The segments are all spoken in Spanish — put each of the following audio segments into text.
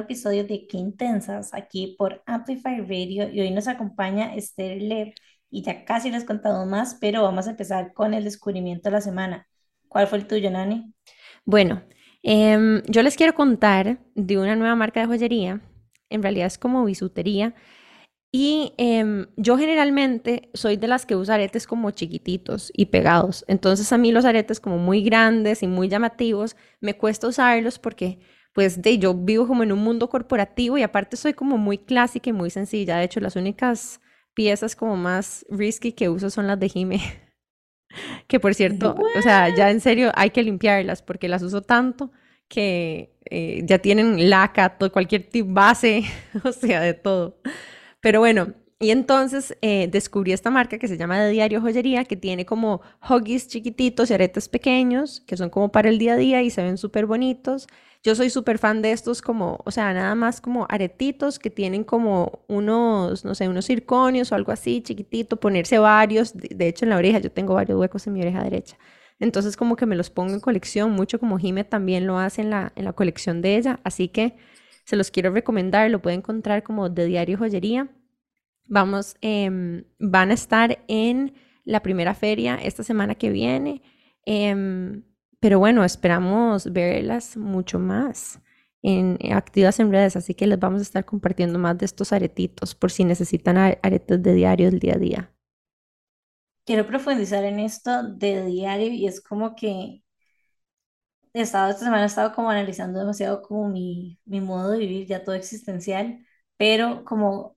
Episodio de Qué Intensas aquí por Amplify Radio y hoy nos acompaña Esther Lev y ya casi les contado más, pero vamos a empezar con el descubrimiento de la semana. ¿Cuál fue el tuyo, Nani? Bueno, em, yo les quiero contar de una nueva marca de joyería, en realidad es como bisutería, y em, yo generalmente soy de las que usa aretes como chiquititos y pegados. Entonces a mí los aretes como muy grandes y muy llamativos me cuesta usarlos porque pues de yo vivo como en un mundo corporativo y aparte soy como muy clásica y muy sencilla. De hecho, las únicas piezas como más risky que uso son las de Jime. que por cierto, o sea, ya en serio hay que limpiarlas porque las uso tanto que eh, ya tienen laca, todo, cualquier tipo, base, o sea, de todo. Pero bueno, y entonces eh, descubrí esta marca que se llama De Diario Joyería, que tiene como huggies chiquititos y aretes pequeños, que son como para el día a día y se ven súper bonitos. Yo soy súper fan de estos como, o sea, nada más como aretitos que tienen como unos, no sé, unos circonios o algo así chiquitito, ponerse varios. De, hecho, en la oreja yo tengo varios huecos en mi oreja derecha. Entonces como que me los pongo en colección, mucho como Jime también lo hace en la, en la colección de ella. Así que se los quiero recomendar, lo pueden encontrar como de Diario Joyería. Vamos, em, van a estar en la primera feria esta semana que viene. Em, pero bueno, esperamos verlas mucho más en, activas en redes, así que les vamos a estar compartiendo más de estos aretitos por si necesitan aretes de diario del día a día. Quiero profundizar en esto de diario y es como que he estado, esta semana he estado como analizando demasiado como mi, mi modo de vivir ya todo existencial, pero como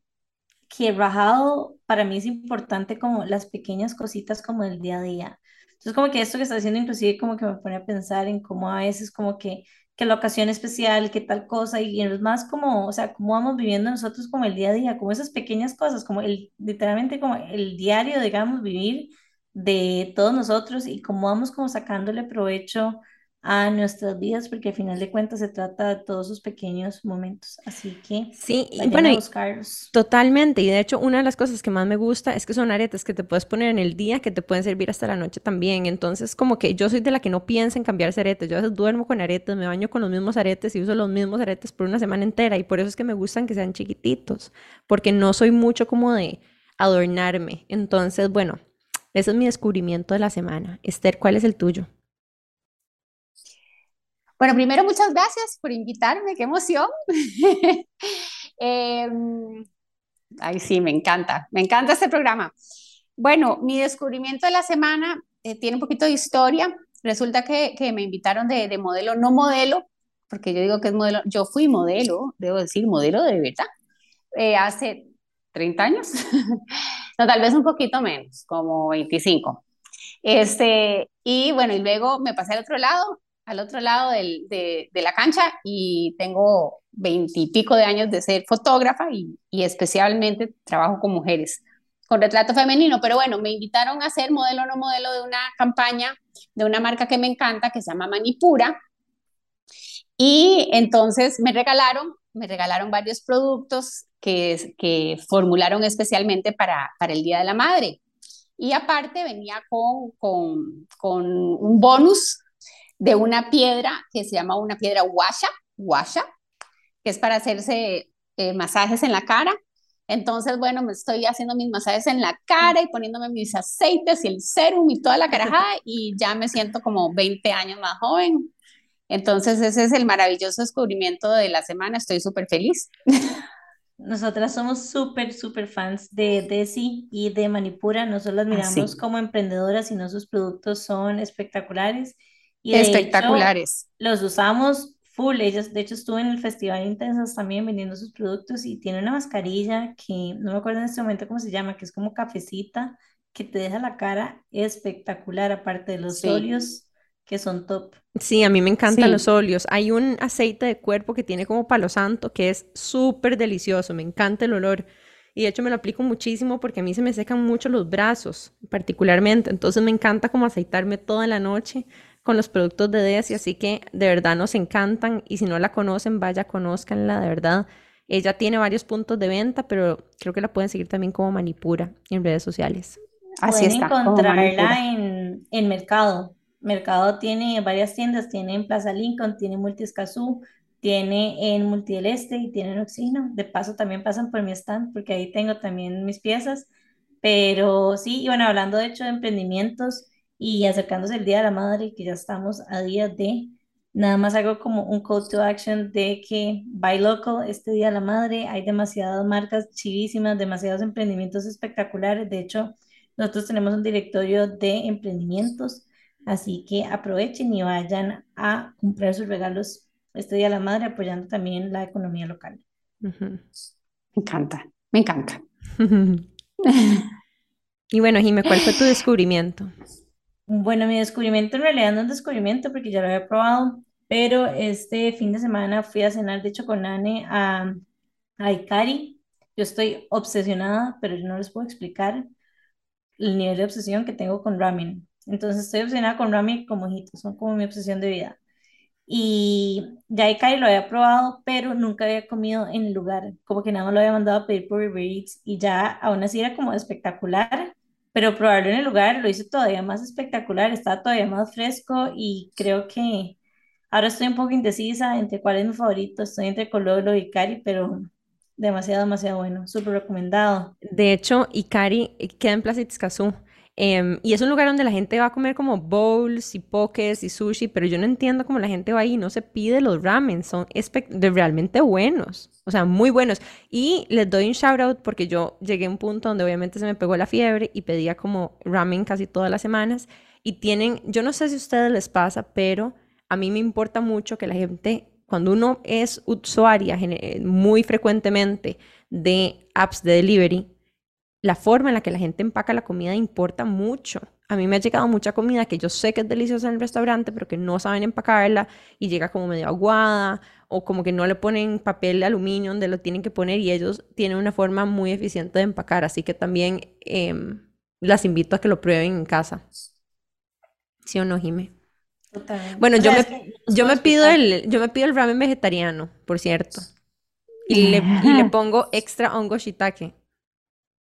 que rajado para mí es importante como las pequeñas cositas como del día a día. Entonces como que esto que está haciendo inclusive como que me pone a pensar en cómo a veces como que, que la ocasión especial, que tal cosa, y es más como, o sea, cómo vamos viviendo nosotros como el día a día, como esas pequeñas cosas, como el, literalmente como el diario, digamos, vivir de todos nosotros y cómo vamos como sacándole provecho a nuestras vidas, porque al final de cuentas se trata de todos esos pequeños momentos. Así que sí, y bueno, totalmente. Y de hecho, una de las cosas que más me gusta es que son aretes que te puedes poner en el día, que te pueden servir hasta la noche también. Entonces, como que yo soy de la que no piensa en cambiarse aretes. Yo a veces duermo con aretes, me baño con los mismos aretes y uso los mismos aretes por una semana entera. Y por eso es que me gustan que sean chiquititos, porque no soy mucho como de adornarme. Entonces, bueno, ese es mi descubrimiento de la semana. Esther, ¿cuál es el tuyo? Bueno, primero muchas gracias por invitarme, qué emoción. eh, ay, sí, me encanta, me encanta este programa. Bueno, mi descubrimiento de la semana eh, tiene un poquito de historia. Resulta que, que me invitaron de, de, modelo, no modelo, porque yo digo que es modelo, yo fui modelo, debo decir, modelo de verdad, eh, hace 30 años, no, tal vez un poquito menos, como 25. Este, y bueno, y luego me pasé al otro lado al otro lado del, de, la cancha y tengo veintipico de años de ser fotógrafa y, y, especialmente trabajo con mujeres, con retrato femenino. Pero bueno, me invitaron a ser modelo no modelo de una campaña de una marca que me encanta que se llama Manipura. Y entonces me regalaron, me regalaron varios productos que, que formularon especialmente para, para el Día de la Madre. Y aparte venía con, con, con un bonus de una piedra que se llama una piedra washa, washa, que es para hacerse eh, masajes en la cara. Entonces, bueno, me estoy haciendo mis masajes en la cara y poniéndome mis aceites y el serum y toda la carajada y ya me siento como 20 años más joven. Entonces, ese es el maravilloso descubrimiento de la semana. Estoy súper feliz. Nosotras somos súper, súper fans de Desi y de Manipura. Nosotros las ah, miramos como emprendedoras, sino sus productos son espectaculares. Y Espectaculares. los usamos full. Ellos, de hecho, estuve en el Festival Intensas también vendiendo sus productos y tiene una mascarilla que no me acuerdo en este momento cómo se llama, que es como cafecita, que te deja la cara espectacular, aparte de los óleos que son top. Sí, a mí me encantan los óleos. Hay un aceite de cuerpo que tiene como palo santo que es súper delicioso, me encanta el olor. Y de hecho me lo aplico muchísimo porque a mí se me secan mucho los brazos, particularmente. Entonces me encanta como aceitarme toda la noche con los productos de Desi, así que de verdad nos encantan y si no la conocen, vaya, conózcanla, de verdad. Ella tiene varios puntos de venta, pero creo que la pueden seguir también como Manipura en redes sociales. Así pueden encontrarla en, en Mercado. Mercado tiene varias tiendas, tiene en Plaza Lincoln, tiene Multiscazú, tiene en Multi del Este y tiene en Oxígeno. De paso también pasan por mi stand porque ahí tengo también mis piezas. Pero sí, y bueno, hablando de hecho de emprendimientos y acercándose el Día de la Madre, que ya estamos a día de, nada más hago como un call to action de que buy local este Día de la Madre, hay demasiadas marcas chivísimas, demasiados emprendimientos espectaculares. De hecho, nosotros tenemos un directorio de emprendimientos, así que aprovechen y vayan a comprar sus regalos este Día de la Madre, apoyando también la economía local. Me encanta, me encanta. y bueno, Jimé, ¿cuál fue tu descubrimiento? Bueno, mi descubrimiento en realidad no es un descubrimiento porque ya lo había probado, pero este fin de semana fui a cenar, de hecho, con Anne a, a Ikari. Yo estoy obsesionada, pero yo no les puedo explicar el nivel de obsesión que tengo con ramen. Entonces estoy obsesionada con ramen con mojitos, son como mi obsesión de vida. Y ya Ikari lo había probado, pero nunca había comido en el lugar, como que nada más lo había mandado a pedir por Uber Eats y ya aún así era como espectacular, pero probarlo en el lugar lo hizo todavía más espectacular, estaba todavía más fresco y creo que ahora estoy un poco indecisa entre cuál es mi favorito, estoy entre Cololo y Ikari, pero demasiado, demasiado bueno, súper recomendado. De hecho, Ikari queda en Plaza Itzcazú. Em, y es un lugar donde la gente va a comer como bowls y pokés y sushi, pero yo no entiendo cómo la gente va ahí y no se pide los ramen, son de realmente buenos, o sea, muy buenos. Y les doy un shout out porque yo llegué a un punto donde obviamente se me pegó la fiebre y pedía como ramen casi todas las semanas. Y tienen, yo no sé si a ustedes les pasa, pero a mí me importa mucho que la gente, cuando uno es usuaria muy frecuentemente de apps de delivery, la forma en la que la gente empaca la comida importa mucho. A mí me ha llegado mucha comida que yo sé que es deliciosa en el restaurante, pero que no saben empacarla y llega como medio aguada o como que no le ponen papel de aluminio donde lo tienen que poner y ellos tienen una forma muy eficiente de empacar. Así que también em, las invito a que lo prueben en casa. ¿Sí o no, Jime? Bueno, yo, me, yo, me pido el, yo me pido el ramen vegetariano, por cierto. Y le, y le pongo extra hongo shiitake.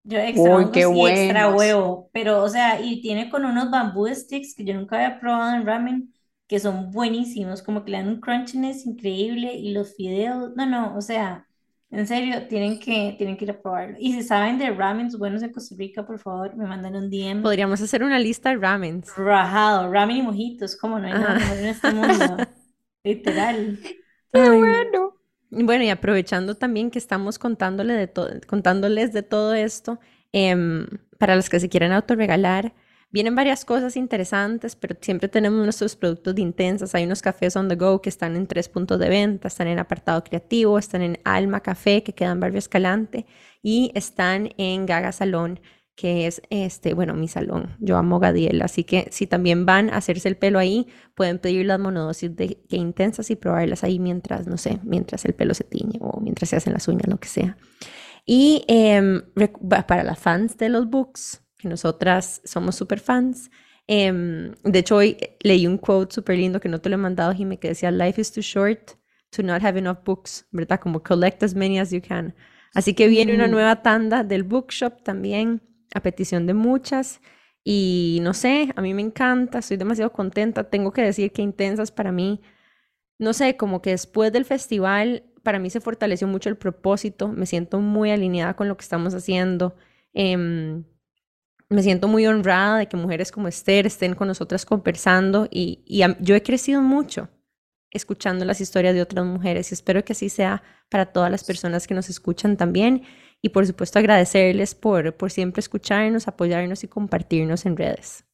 Yo extra qué y extra huevo, pero o sea, y tiene con unos bambú sticks que yo nunca había probado en ramen, que son buenísimos, como que le dan un crunchiness increíble y los fideos, no, no, o sea, en serio, tienen que, tienen que ir a probarlo. Y si saben de ramens buenos en Costa Rica, por favor, me mandan un DM. Podríamos hacer una lista de ramens. Rajado, ramen y mojitos, como no hay nada mejor en este mundo. Literal. Qué bueno. Bueno, y aprovechando también que estamos contándole de contándoles de todo esto, em, para los que se quieran autorregalar, vienen varias cosas interesantes, pero siempre tenemos nuestros productos de intensas. Hay unos cafés on the go que están en tres puntos de venta, están en apartado creativo, están en Alma Café, que queda en Barrio Escalante, y están en Gaga Salón que es este, bueno, mi salón. Yo amo Gadiel, así que si también van a hacerse el pelo ahí, pueden pedir las monodosis de que intensas y probarlas ahí mientras, no sé, mientras el pelo se tiñe o mientras se hacen las uñas, lo que sea. Y em, para las fans de los books, que nosotras somos súper fans, em, de hecho hoy leí un quote súper lindo que no te lo he mandado, Jimmy, que decía, life is too short to not have enough books, ¿verdad? Como collect as many as you can. Así que viene una nueva tanda del bookshop también a petición de muchas. Y no sé, a mí me encanta, estoy demasiado contenta. Tengo que decir que Intensas para mí, no sé, como que después del festival, para mí se fortaleció mucho el propósito. Me siento muy alineada con lo que estamos haciendo. Em, me siento muy honrada de que mujeres como Esther estén con nosotras conversando y, y yo he crecido mucho escuchando las historias de otras mujeres y espero que así sea para todas las personas que nos escuchan también y por supuesto agradecerles por, por siempre escucharnos, apoyarnos y compartirnos en redes.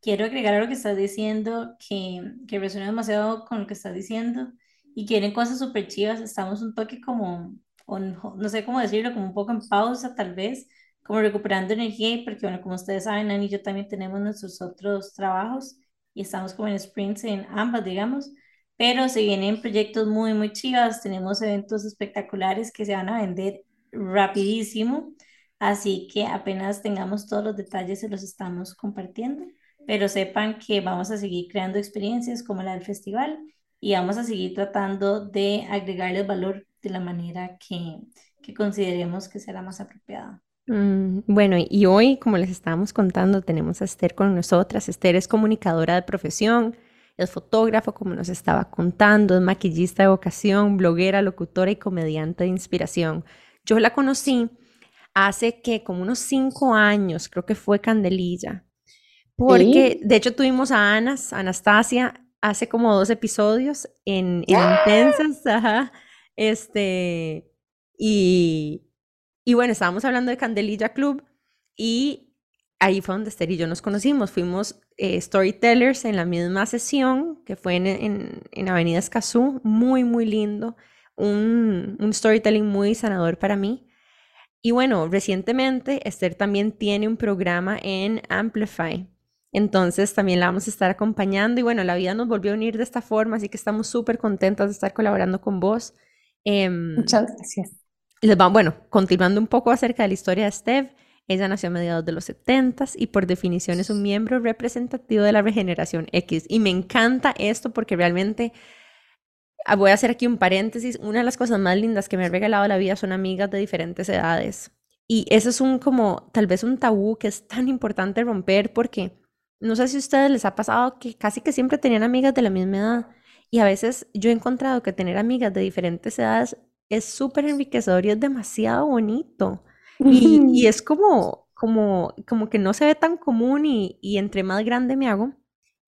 Quiero agregar a lo que estás diciendo, que, que resuena demasiado con lo que estás diciendo y quieren cosas súper chivas. Estamos un toque como, no sé cómo decirlo, como un poco en pausa tal vez, como recuperando energía, porque bueno, como ustedes saben, Ani y yo también tenemos nuestros otros trabajos y estamos como en sprints en ambas, digamos, pero se vienen proyectos muy, muy chivas, tenemos eventos espectaculares que se van a vender rapidísimo, así que apenas tengamos todos los detalles se los estamos compartiendo, pero sepan que vamos a seguir creando experiencias como la del festival y vamos a seguir tratando de agregarles valor de la manera que, que consideremos que será más apropiada. Mm, bueno, y hoy, como les estábamos contando, tenemos a Esther con nosotras. Esther es comunicadora de profesión, Es fotógrafo, como nos estaba contando, es maquillista de vocación, bloguera, locutora y comediante de inspiración. Yo la conocí hace que como unos cinco años, creo que fue Candelilla, porque de hecho tuvimos a Anas, Anastasia, hace como dos episodios en, en ¡Ah! Intensas, ajá, este, y, y bueno, estábamos hablando de Candelilla Club y ahí fue donde Esther y yo nos conocimos. Fuimos eh, storytellers en la misma sesión que fue en, en, en Avenida Escazú, muy, muy lindo, un, un storytelling muy sanador para mí. Y bueno, recientemente Esther también tiene un programa en Amplify. Entonces también la vamos a estar acompañando y bueno, la vida nos volvió a unir de esta forma, así que estamos súper contentas de estar colaborando con vos. Eh, Muchas gracias. les va, bueno, continuando un poco acerca de la historia de Steph, ella nació a mediados de los 70 y por definición es un miembro representativo de la regeneración X. Y me encanta esto porque realmente voy a hacer aquí un paréntesis. Una de las cosas más lindas que me ha regalado la vida son amigas de diferentes edades. Y eso es un como tal vez un tabú que es tan importante romper porque no sé si a ustedes les ha pasado que casi que siempre tenían amigas de la misma edad. Y a veces yo he encontrado que tener amigas de diferentes edades es súper enriquecedor y es demasiado bonito. Y, y es como, como, como que no se ve tan común y, y entre más grande me hago,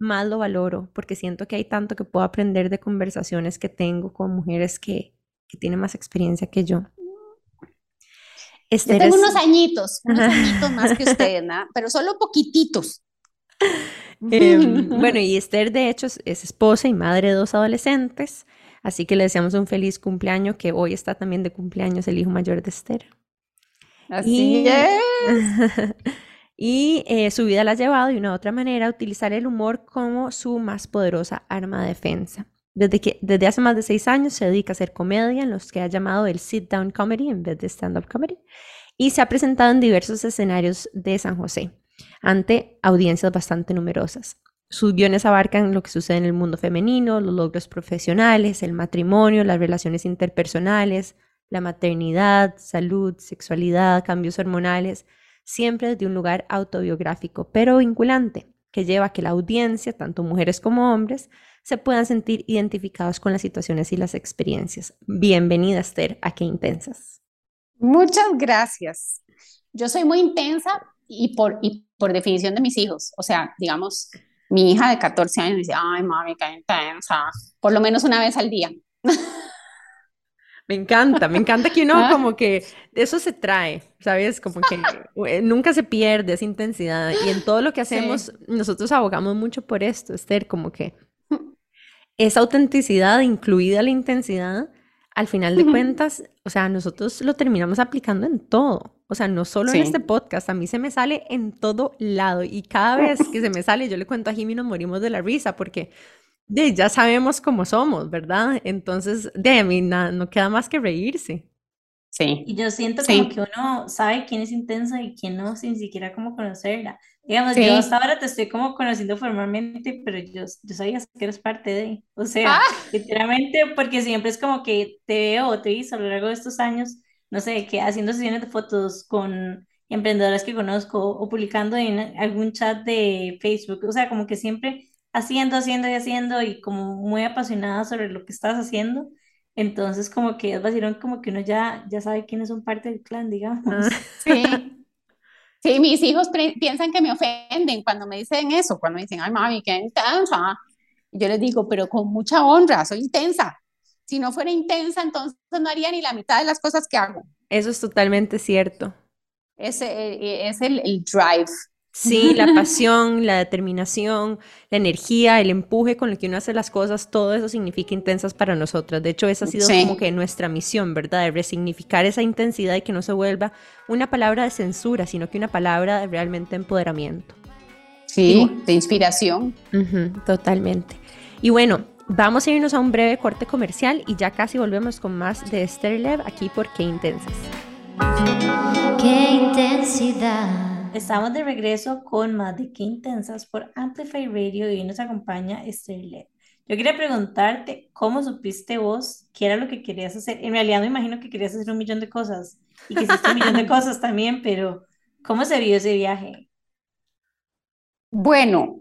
más lo valoro, porque siento que hay tanto que puedo aprender de conversaciones que tengo con mujeres que, que tienen más experiencia que yo. Yo Esther tengo es- unos añitos, unos añitos más que ustedes, ¿no? Pero solo poquititos. Em, bueno, y Esther de hecho es, es esposa y madre de dos adolescentes, así que le deseamos un feliz cumpleaños, que hoy está también de cumpleaños el hijo mayor de Esther. Así Y- es. y eh, su vida la ha llevado de una u otra manera a utilizar el humor como su más poderosa arma de defensa. Desde, que, desde hace más de seis años se dedica a hacer comedia en los que ha llamado el sit-down comedy en vez de stand-up comedy y se ha presentado en diversos escenarios de San José ante audiencias bastante numerosas. Sus guiones abarcan lo que sucede en el mundo femenino, los logros profesionales, el matrimonio, las relaciones interpersonales, la maternidad, salud, sexualidad, cambios hormonales, siempre desde un lugar autobiográfico, pero vinculante, que lleva a que la audiencia, tanto mujeres como hombres, se puedan sentir identificados con las situaciones y las experiencias. Bienvenida, Esther, a Qué Intensas. Muchas gracias. Yo soy muy intensa y por, y por definición de mis hijos. O sea, digamos, mi hija de 14 años dice, ay, mami, qué intensa. Por lo menos una vez al día. Me encanta, me encanta que uno Ah. como que de eso se trae, ¿sabes? Como que eh, nunca se pierde esa intensidad. Y en todo lo que Sí. hacemos, nosotros abogamos mucho por esto, Esther, como que esa autenticidad, incluida la intensidad, al final de cuentas, o sea, nosotros lo terminamos aplicando en todo. O sea, no solo en este podcast, a mí se me sale en todo lado. Y cada vez que se me sale, yo le cuento a Jimmy, nos morimos de la risa, porque de, ya sabemos cómo somos, ¿verdad? Entonces, de a mí na- no queda más que reírse. Sí. Y yo siento Sí. como que uno sabe quién es intensa y quién no, sin siquiera como conocerla. Digamos, Sí. yo hasta ahora te estoy como conociendo formalmente, pero yo, yo sabía que eres parte de, o sea, Ah. literalmente, porque siempre es como que te veo o te visto a lo largo de estos años, no sé, que haciendo sesiones de fotos con emprendedoras que conozco o publicando en algún chat de Facebook, o sea, como que siempre haciendo, haciendo y haciendo y como muy apasionada sobre lo que estás haciendo. Entonces, como que es vacilón, como que uno ya, ya sabe quiénes son parte del clan, digamos. Ah. Sí. Sí, mis hijos piensan que me ofenden cuando me dicen eso, cuando me dicen, ay, mami, qué intensa. Yo les digo, pero con mucha honra, soy intensa. Si no fuera intensa, entonces no haría ni la mitad de las cosas que hago. Eso es totalmente cierto. Ese eh, es el, el drive. Sí, la pasión, la determinación, la energía, el empuje con el que uno hace las cosas, todo eso significa intensas para nosotras. De hecho, esa ha sido Sí. como que nuestra misión, ¿verdad? De resignificar esa intensidad y que no se vuelva una palabra de censura, sino que una palabra de realmente empoderamiento. Sí, de inspiración. Totalmente. Y bueno, vamos a irnos a un breve corte comercial y ya casi volvemos con más de Esther Lev aquí por Qué Intensas. Qué intensidad. Estamos de regreso con más de Qué Intensas por Amplify Radio y hoy nos acompaña Esther Led. Yo quería preguntarte, ¿cómo supiste vos qué era lo que querías hacer? En realidad me imagino que querías hacer un millón de cosas y que hiciste un millón de cosas también, pero ¿cómo se vio ese viaje? Bueno,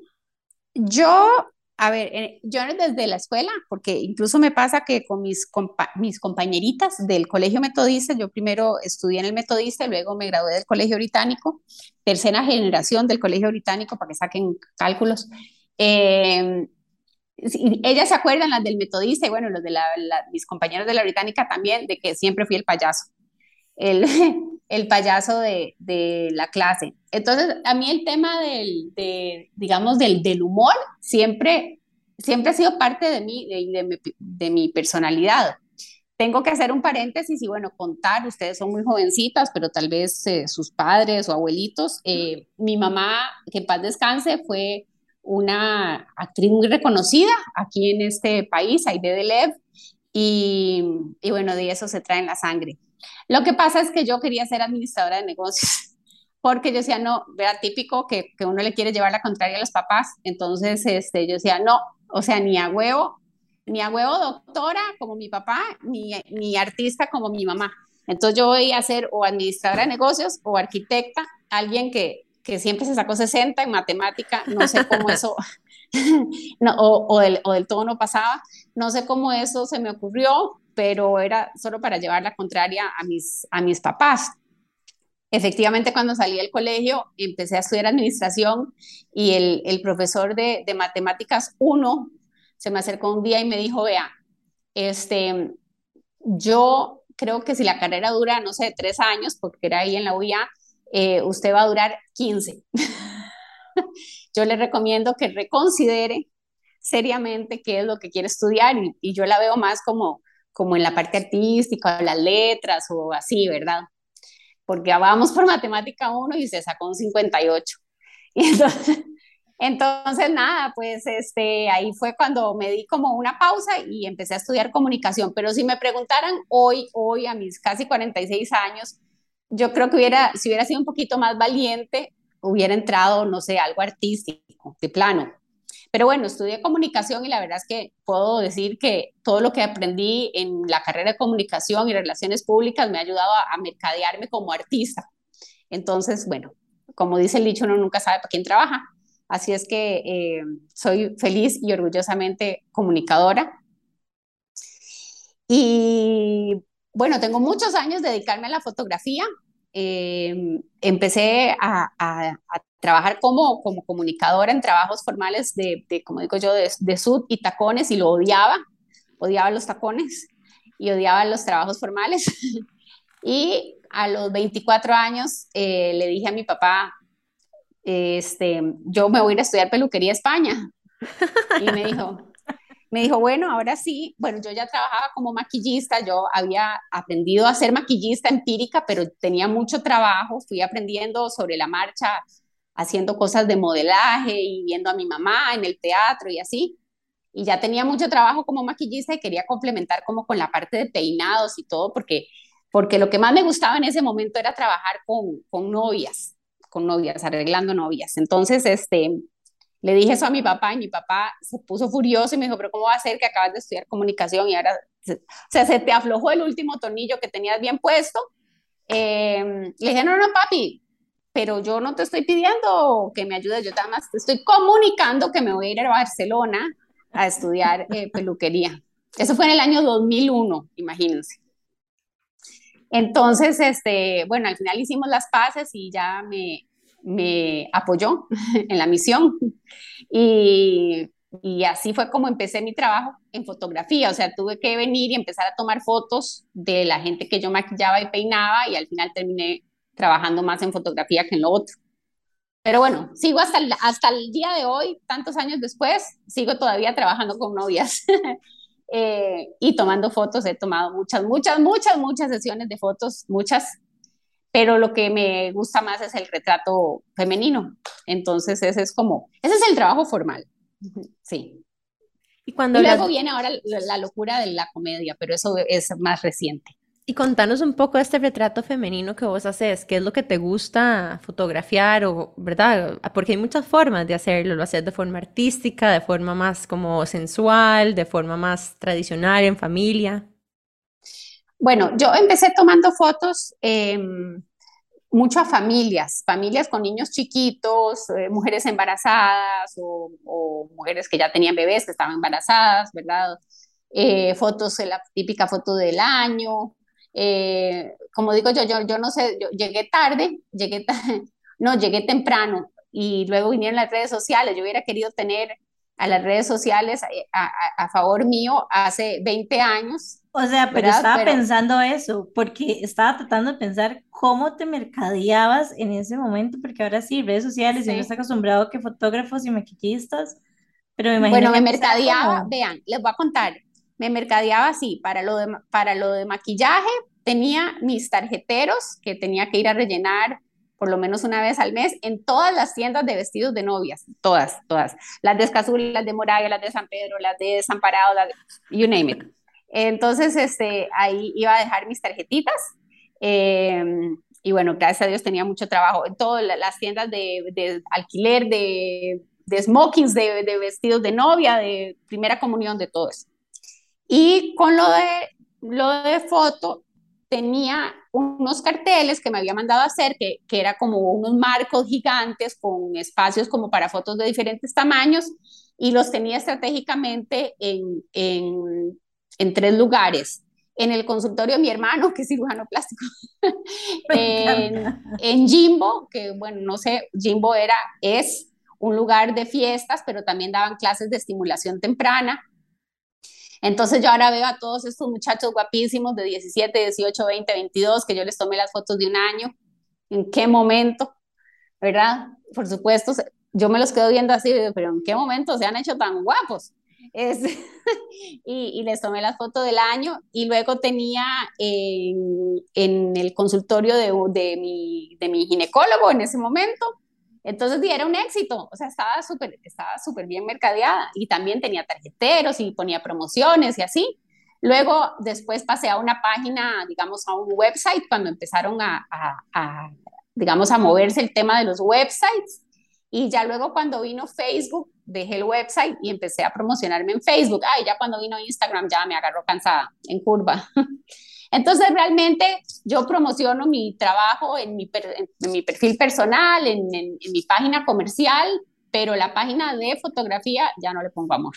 yo a ver, eh, yo desde la escuela, porque incluso me pasa que con mis, mis compañeritas del colegio metodista, yo primero estudié en el metodista, luego me gradué del colegio británico, tercera generación del colegio británico para que saquen cálculos. Eh, ellas se acuerdan, las del metodista y bueno, los de la, mis compañeros de la británica también, de que siempre fui el payaso, el, el payaso de, de, la clase. Entonces, a mí el tema del, de, digamos, del, del humor siempre, siempre ha sido parte de mí, de, mi, de mi personalidad. Tengo que hacer un paréntesis y bueno, contar, ustedes son muy jovencitas, pero tal vez eh, sus padres o abuelitos. Eh, mi mamá, que en paz descanse, fue una actriz muy reconocida aquí en este país, Aide Delev, y, y bueno, de eso se trae en la sangre. Lo que pasa es que yo quería ser administradora de negocios, porque yo decía, no, era típico que, que uno le quiere llevar la contraria a los papás, entonces este, yo decía, no, o sea, ni a huevo, ni a huevo doctora como mi papá, ni, ni artista como mi mamá. Entonces yo voy a ser o administradora de negocios o arquitecta, alguien que, que siempre se sacó 60 en matemática, no sé cómo eso, no, o, o, del, o del todo no pasaba, no sé cómo eso se me ocurrió, pero era solo para llevar la contraria a mis, a mis papás. Efectivamente, cuando salí del colegio, empecé a estudiar administración y el, el profesor de, de, matemáticas 1 se me acercó un día y me dijo, vea, este, yo creo que si la carrera dura, no sé, tres años, porque era ahí en la UIA, eh, usted va a durar 15. yo le recomiendo que reconsidere seriamente qué es lo que quiere estudiar y, y, yo la veo más como, como en la parte artística, las letras o así, ¿verdad? Porque vamos por matemática 1 y se sacó un 58. Y entonces, entonces, nada, pues este, ahí fue cuando me di como una pausa y empecé a estudiar comunicación. Pero si me preguntaran hoy, hoy a mis casi 46 años, yo creo que hubiera, si hubiera sido un poquito más valiente, hubiera entrado, no sé, algo artístico, de plano. Pero bueno, estudié comunicación y la verdad es que puedo decir que todo lo que aprendí en la carrera de comunicación y relaciones públicas me ha ayudado a, mercadearme como artista. Entonces, bueno, como dice el dicho, uno nunca sabe para quién trabaja. Así es que eh, soy feliz y orgullosamente comunicadora. Y bueno, tengo muchos años de dedicarme a la fotografía. Eh, empecé a, a, a, trabajar como, como comunicadora en trabajos formales de, de como digo yo, de, de, sud y tacones y lo odiaba. Odiaba los tacones y odiaba los trabajos formales. y a los 24 años eh, le dije a mi papá, este, yo me voy a ir a estudiar peluquería a España. Y me dijo, me dijo, bueno, ahora sí, bueno, yo ya trabajaba como maquillista, yo había aprendido a ser maquillista empírica, pero tenía mucho trabajo, fui aprendiendo sobre la marcha, haciendo cosas de modelaje y viendo a mi mamá en el teatro y así. Y ya tenía mucho trabajo como maquillista y quería complementar como con la parte de peinados y todo, porque, porque lo que más me gustaba en ese momento era trabajar con, con novias, con novias, arreglando novias. Entonces, este, le dije eso a mi papá y mi papá se puso furioso y me dijo, pero ¿cómo va a ser que acabas de estudiar comunicación y ahora, o sea, se te aflojó el último tornillo que tenías bien puesto? Eh, le dije, no, no, papi, pero yo no te estoy pidiendo que me ayudes, yo nada más te estoy comunicando que me voy a ir a Barcelona a estudiar eh, peluquería. Eso fue en el año 2001, imagínense. Entonces, este, bueno, al final hicimos las paces y ya me, me apoyó en la misión. Y, y, así fue como empecé mi trabajo en fotografía. O sea, tuve que venir y empezar a tomar fotos de la gente que yo maquillaba y peinaba y al final terminé trabajando más en fotografía que en lo otro. Pero bueno, sigo hasta el, hasta el día de hoy, tantos años después, sigo todavía trabajando con novias eh, y tomando fotos. He tomado muchas, muchas, muchas, muchas sesiones de fotos, muchas pero lo que me gusta más es el retrato femenino. Entonces, ese es como, ese es el trabajo formal. Sí. Y, cuando y luego viene ahora la locura de la comedia, pero eso es más reciente. Y contanos un poco de este retrato femenino que vos haces, qué es lo que te gusta fotografiar o, ¿verdad? Porque hay muchas formas de hacerlo, lo haces de forma artística, de forma más como sensual, de forma más tradicional, en familia. Bueno, yo empecé tomando fotos eh, mucho a familias, familias con niños chiquitos, eh, mujeres embarazadas o, o, mujeres que ya tenían bebés que estaban embarazadas, ¿verdad? Eh, fotos, la típica foto del año. Eh, como digo yo, yo, yo no sé, yo llegué tarde, llegué, no, llegué temprano y luego vinieron las redes sociales. Yo hubiera querido tener a las redes sociales a, a, favor mío hace 20 años. O sea, pero estaba pensando eso, porque estaba tratando de pensar cómo te mercadeabas en ese momento, porque ahora sí, redes sociales, y uno está acostumbrado que fotógrafos y maquillistas, pero me imagino Bueno, me mercadeaba, vean, les voy a contar, me mercadeaba así, para lo, de, para lo de maquillaje tenía mis tarjeteros que tenía que ir a rellenar por lo menos una vez al mes en todas las tiendas de vestidos de novias, todas, todas, las de Escazú, las de Moravia, las de San Pedro, las de Desamparado, las de, you name it. Entonces, este, ahí iba a dejar mis tarjetitas. Em, y bueno, gracias a Dios tenía mucho trabajo en todas las tiendas de, de alquiler, de, de smokings, de, de, vestidos de novia, de primera comunión, de todo eso. Y con lo de, lo de foto, tenía unos carteles que me había mandado a hacer, que, que era como unos marcos gigantes con espacios como para fotos de diferentes tamaños, y los tenía estratégicamente en, en, en tres lugares. En el consultorio de mi hermano, que es cirujano plástico, en, en Jimbo, que bueno, no sé, Jimbo era, es un lugar de fiestas, pero también daban clases de estimulación temprana. Entonces yo ahora veo a todos estos muchachos guapísimos de 17, 18, 20, 22, que yo les tomé las fotos de un año, en qué momento, ¿verdad? Por supuesto, yo me los quedo viendo así, pero en qué momento se han hecho tan guapos. Es, y, y, les tomé las fotos del año y luego tenía en, el consultorio de, de, mi, de mi ginecólogo en ese momento, entonces era un éxito, o sea, estaba súper estaba súper bien mercadeada y también tenía tarjeteros y ponía promociones y así. Luego, después pasé a una página, digamos, a un website, cuando empezaron a, a, a, digamos, a moverse el tema de los websites. Y ya luego cuando vino Facebook, dejé el website y empecé a promocionarme en Facebook. Ay, ya cuando vino Instagram ya me agarró cansada, en curva. Entonces, realmente yo promociono mi trabajo en mi, en mi perfil personal, en, en, mi página comercial, pero la página de fotografía ya no le pongo amor.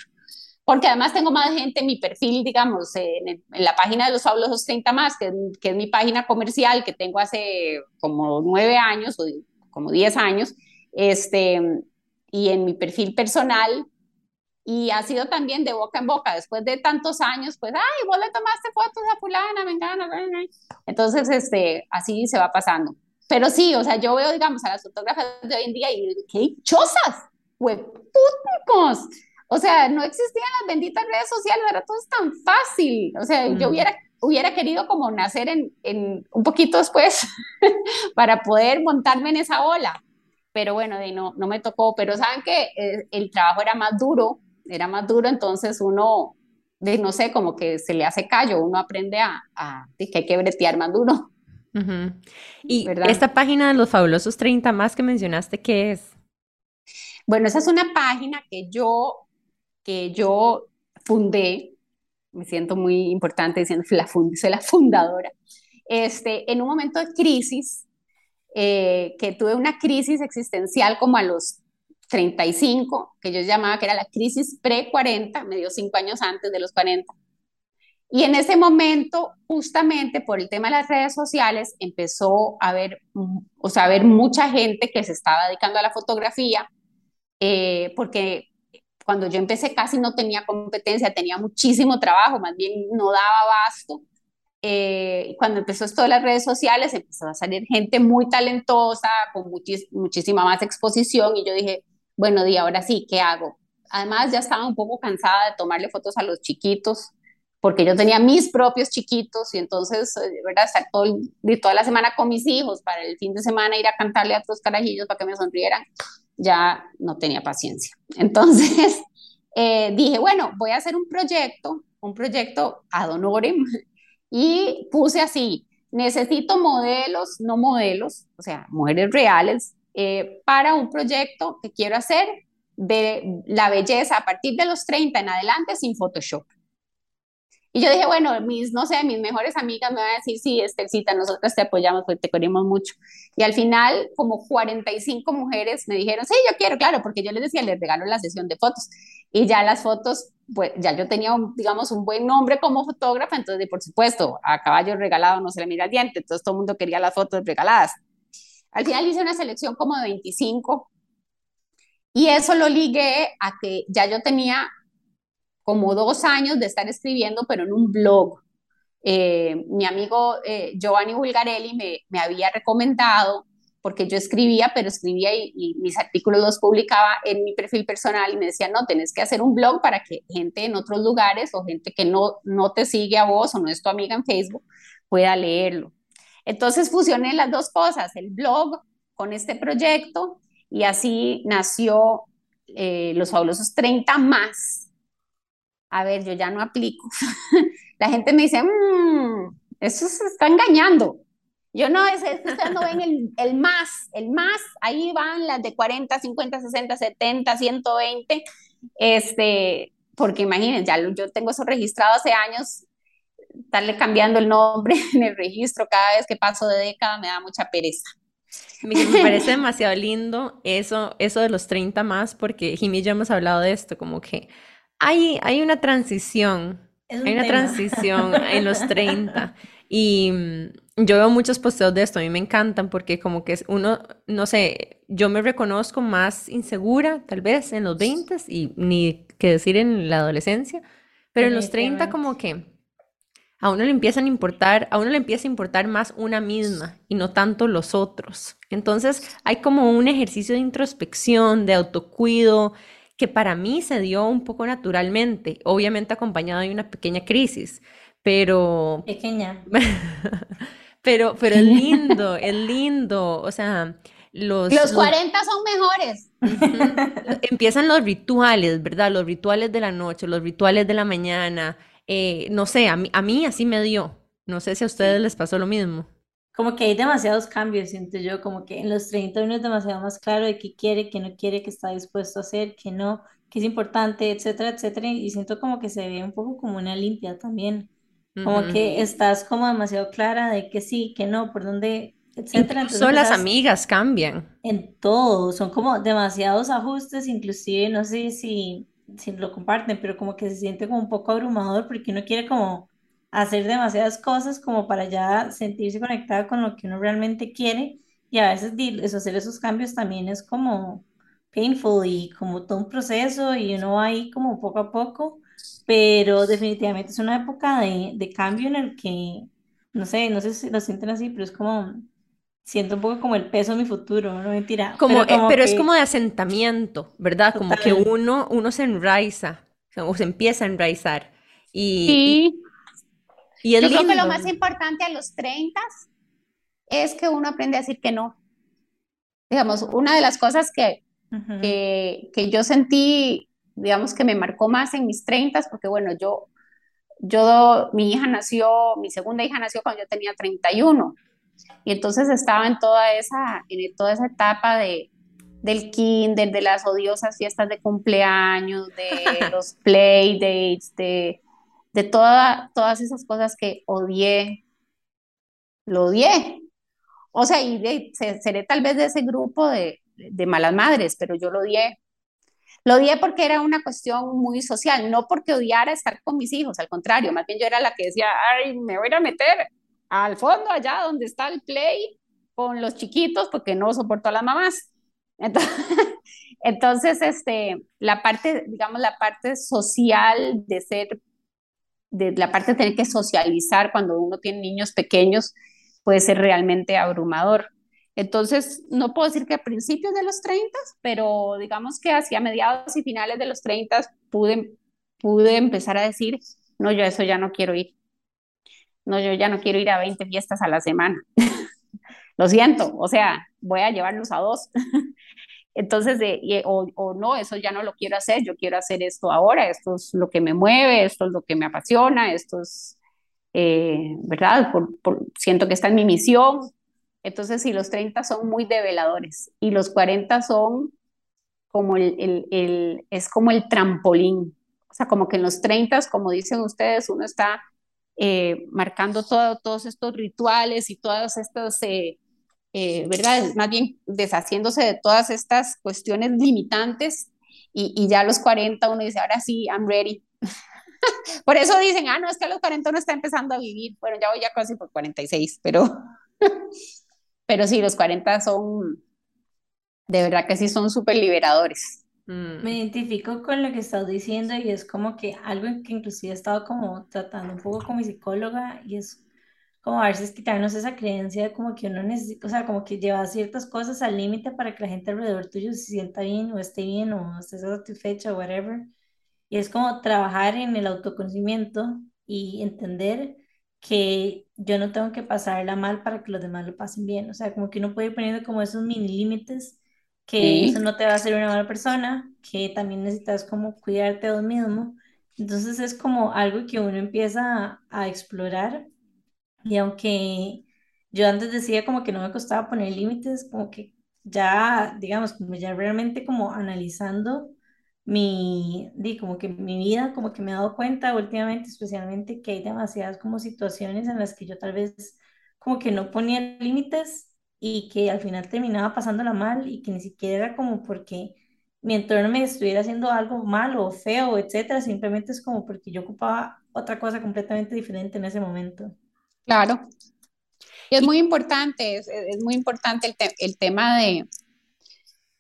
Porque además tengo más gente en mi perfil, digamos, en, en la página de los fabulosos 30 más, que, que, es mi página comercial que tengo hace como nueve años o como diez años, este, y en mi perfil personal y ha sido también de boca en boca, después de tantos años, pues, ay, vos le tomaste fotos a fulana, venga, entonces, este, así se va pasando. Pero sí, o sea, yo veo, digamos, a las fotógrafas de hoy en día y qué chozas, públicos. O sea, no existían las benditas redes sociales, ahora todo tan fácil. O sea, yo hubiera, hubiera querido como nacer en, en un poquito después para poder montarme en esa ola. Pero bueno, de no, no me tocó. Pero saben que el, eh, el trabajo era más duro era más duro, entonces uno, de, no sé, como que se le hace callo, uno aprende a, a que hay que bretear más duro. Uh -huh. Y ¿verdad? esta página de los fabulosos 30 más que mencionaste, ¿qué es? Bueno, esa es una página que yo, que yo fundé, me siento muy importante diciendo que la fund, soy la fundadora, este, en un momento de crisis, eh, que tuve una crisis existencial como a los 35, que yo llamaba que era la crisis pre-40, me dio cinco años antes de los 40. Y en ese momento, justamente por el tema de las redes sociales, empezó a haber, o sea, a haber mucha gente que se estaba dedicando a la fotografía, eh, porque cuando yo empecé casi no tenía competencia, tenía muchísimo trabajo, más bien no daba abasto. Eh, cuando empezó esto de las redes sociales, empezó a salir gente muy talentosa, con muchis, muchísima más exposición, y yo dije, bueno, y ahora sí, ¿qué hago? Además, ya estaba un poco cansada de tomarle fotos a los chiquitos, porque yo tenía mis propios chiquitos y entonces, eh, ¿verdad? Estar todo, toda la semana con mis hijos para el fin de semana ir a cantarle a otros carajillos para que me sonrieran, ya no tenía paciencia. Entonces, eh, dije, bueno, voy a hacer un proyecto, un proyecto ad honorem, y puse así, necesito modelos, no modelos, o sea, mujeres reales, eh, para un proyecto que quiero hacer de la belleza a partir de los 30 en adelante sin Photoshop. Y yo dije, bueno, mis, no sé, mis mejores amigas me van a decir, sí, Estelcita, nosotros te apoyamos porque te queremos mucho. Y al final, como 45 mujeres me dijeron, sí, yo quiero, claro, porque yo les decía, les regalo la sesión de fotos. Y ya las fotos, pues ya yo tenía, un, digamos, un buen nombre como fotógrafa, entonces, por supuesto, a caballo regalado no se le mira el diente, entonces todo el mundo quería las fotos regaladas. Al final hice una selección como de 25 y eso lo ligué a que ya yo tenía como dos años de estar escribiendo, pero en un blog. Eh, mi amigo eh, Giovanni Bulgarelli me, me, había recomendado, porque yo escribía, pero escribía y, mis artículos los publicaba en mi perfil personal y me decía, no, tenés que hacer un blog para que gente en otros lugares o gente que no, no te sigue a vos o no es tu amiga en Facebook pueda leerlo. Entonces fusioné las dos cosas, el blog con este proyecto y así nació eh, Los Fabulosos 30 más, a ver, yo ya no aplico. la gente me dice, mmm, eso se está engañando. Yo no, es, que ustedes no ven el, el, más, el más, ahí van las de 40, 50, 60, 70, 120, este, porque imagínense, ya yo tengo eso registrado hace años, estarle cambiando el nombre en el registro cada vez que paso de década me da mucha pereza. Me, parece demasiado lindo eso, eso de los 30 más, porque Jimmy y yo hemos hablado de esto, como que hay, hay una transición, un hay una tema. transición en los 30. Y mm, yo veo muchos posteos de esto, a mí me encantan porque como que es uno, no sé, yo me reconozco más insegura tal vez en los 20 y ni que decir en la adolescencia, pero en los 30 como que a uno le empiezan a importar, a uno le empieza a importar más una misma y no tanto los otros. Entonces hay como un ejercicio de introspección, de autocuido, que para mí se dio un poco naturalmente, obviamente acompañado de una pequeña crisis, pero... Pequeña. pero, pero es lindo, es lindo, o sea... Los, los 40 los... son mejores. Empiezan los rituales, ¿verdad? Los rituales de la noche, los rituales de la mañana. Eh, no sé, a mí, a mí así me dio. No sé si a ustedes les pasó lo mismo como que hay demasiados cambios, siento yo, como que en los 30 uno es demasiado más claro de qué quiere, qué no quiere, qué está dispuesto a hacer, qué no, qué es importante, etcétera, etcétera, y siento como que se ve un poco como una limpia también, como uh -huh. que estás como demasiado clara de que sí, que no, por dónde, etcétera. Incluso las amigas cambian. En todo, son como demasiados ajustes, inclusive, no sé si, si lo comparten, pero como que se siente como un poco abrumador porque uno quiere como hacer demasiadas cosas como para ya sentirse conectada con lo que uno realmente quiere y a veces eso, hacer esos cambios también es como painful y como todo un proceso y uno va ahí como poco a poco, pero definitivamente es una época de, de cambio en el que, no sé, no sé si lo sienten así, pero es como, siento un poco como el peso de mi futuro, no mentira. Como, pero, como eh, pero que... es como de asentamiento, ¿verdad? Total. Como que uno, uno se enraiza, o se empieza a enraizar. Y, sí. Y es Yo lindo. creo que lo más importante a los 30 es que uno aprende a decir que no. Digamos, una de las cosas que, uh -huh. que, que, yo sentí, digamos, que me marcó más en mis 30, porque bueno, yo, yo, mi hija nació, mi segunda hija nació cuando yo tenía 31. Y entonces estaba en toda esa, en toda esa etapa de, del kinder, de las odiosas fiestas de cumpleaños, de los play dates, de de toda, todas esas cosas que odié, lo odié. O sea, y de, seré tal vez de ese grupo de, de, malas madres, pero yo lo odié. Lo odié porque era una cuestión muy social, no porque odiara estar con mis hijos, al contrario, más bien yo era la que decía, ay, me voy a meter al fondo allá donde está el play con los chiquitos porque no soporto a las mamás. Entonces, entonces este, la parte, digamos, la parte social de ser de la parte de tener que socializar cuando uno tiene niños pequeños puede ser realmente abrumador. Entonces, no puedo decir que a principios de los 30, pero digamos que hacia mediados y finales de los 30 pude, pude empezar a decir, no, yo eso ya no quiero ir. No, yo ya no quiero ir a 20 fiestas a la semana. Lo siento, o sea, voy a llevarlos a dos. Entonces, o, no, eso ya no lo quiero hacer, yo quiero hacer esto ahora, esto es lo que me mueve, esto es lo que me apasiona, esto es, eh, ¿verdad? Por, siento que está en mi misión. Entonces, sí, los 30 son muy develadores y los 40 son como el, el, el, es como el trampolín, O sea, como que en los 30, como dicen ustedes, uno está eh, marcando todo, todos estos rituales y todas estas, eh, eh, ¿verdad? Más bien deshaciéndose de todas estas cuestiones limitantes y, y, ya a los 40 uno dice, ahora sí, I'm ready. por eso dicen, ah, no, es que a los 40 uno está empezando a vivir. Bueno, ya voy ya casi por 46, pero, pero sí, los 40 son, de verdad que sí son súper liberadores. Me identifico con lo que estás diciendo y es como que algo que inclusive he estado como tratando un poco con mi psicóloga y es como a veces quitarnos esa creencia de como que uno necesita, o sea, como que lleva ciertas cosas al límite para que la gente alrededor tuyo se sienta bien o esté bien o esté satisfecha o whatever. Y es como trabajar en el autoconocimiento y entender que yo no tengo que pasarla mal para que los demás lo pasen bien. O sea, como que uno puede ir poniendo como esos mini límites que eso no te va a hacer una mala persona, que también necesitas como cuidarte a vos mismo. Entonces es como algo que uno empieza a, explorar y aunque yo antes decía como que no me costaba poner límites, como que ya, digamos, como ya realmente como analizando mi, di, como que mi vida, como que me he dado cuenta últimamente, especialmente que hay demasiadas como situaciones en las que yo tal vez como que no ponía límites y que al final terminaba pasándola mal y que ni siquiera era como porque mi entorno me estuviera haciendo algo malo o feo, etcétera, simplemente es como porque yo ocupaba otra cosa completamente diferente en ese momento. Claro. Y es muy importante, es, es muy importante el, el, tema de,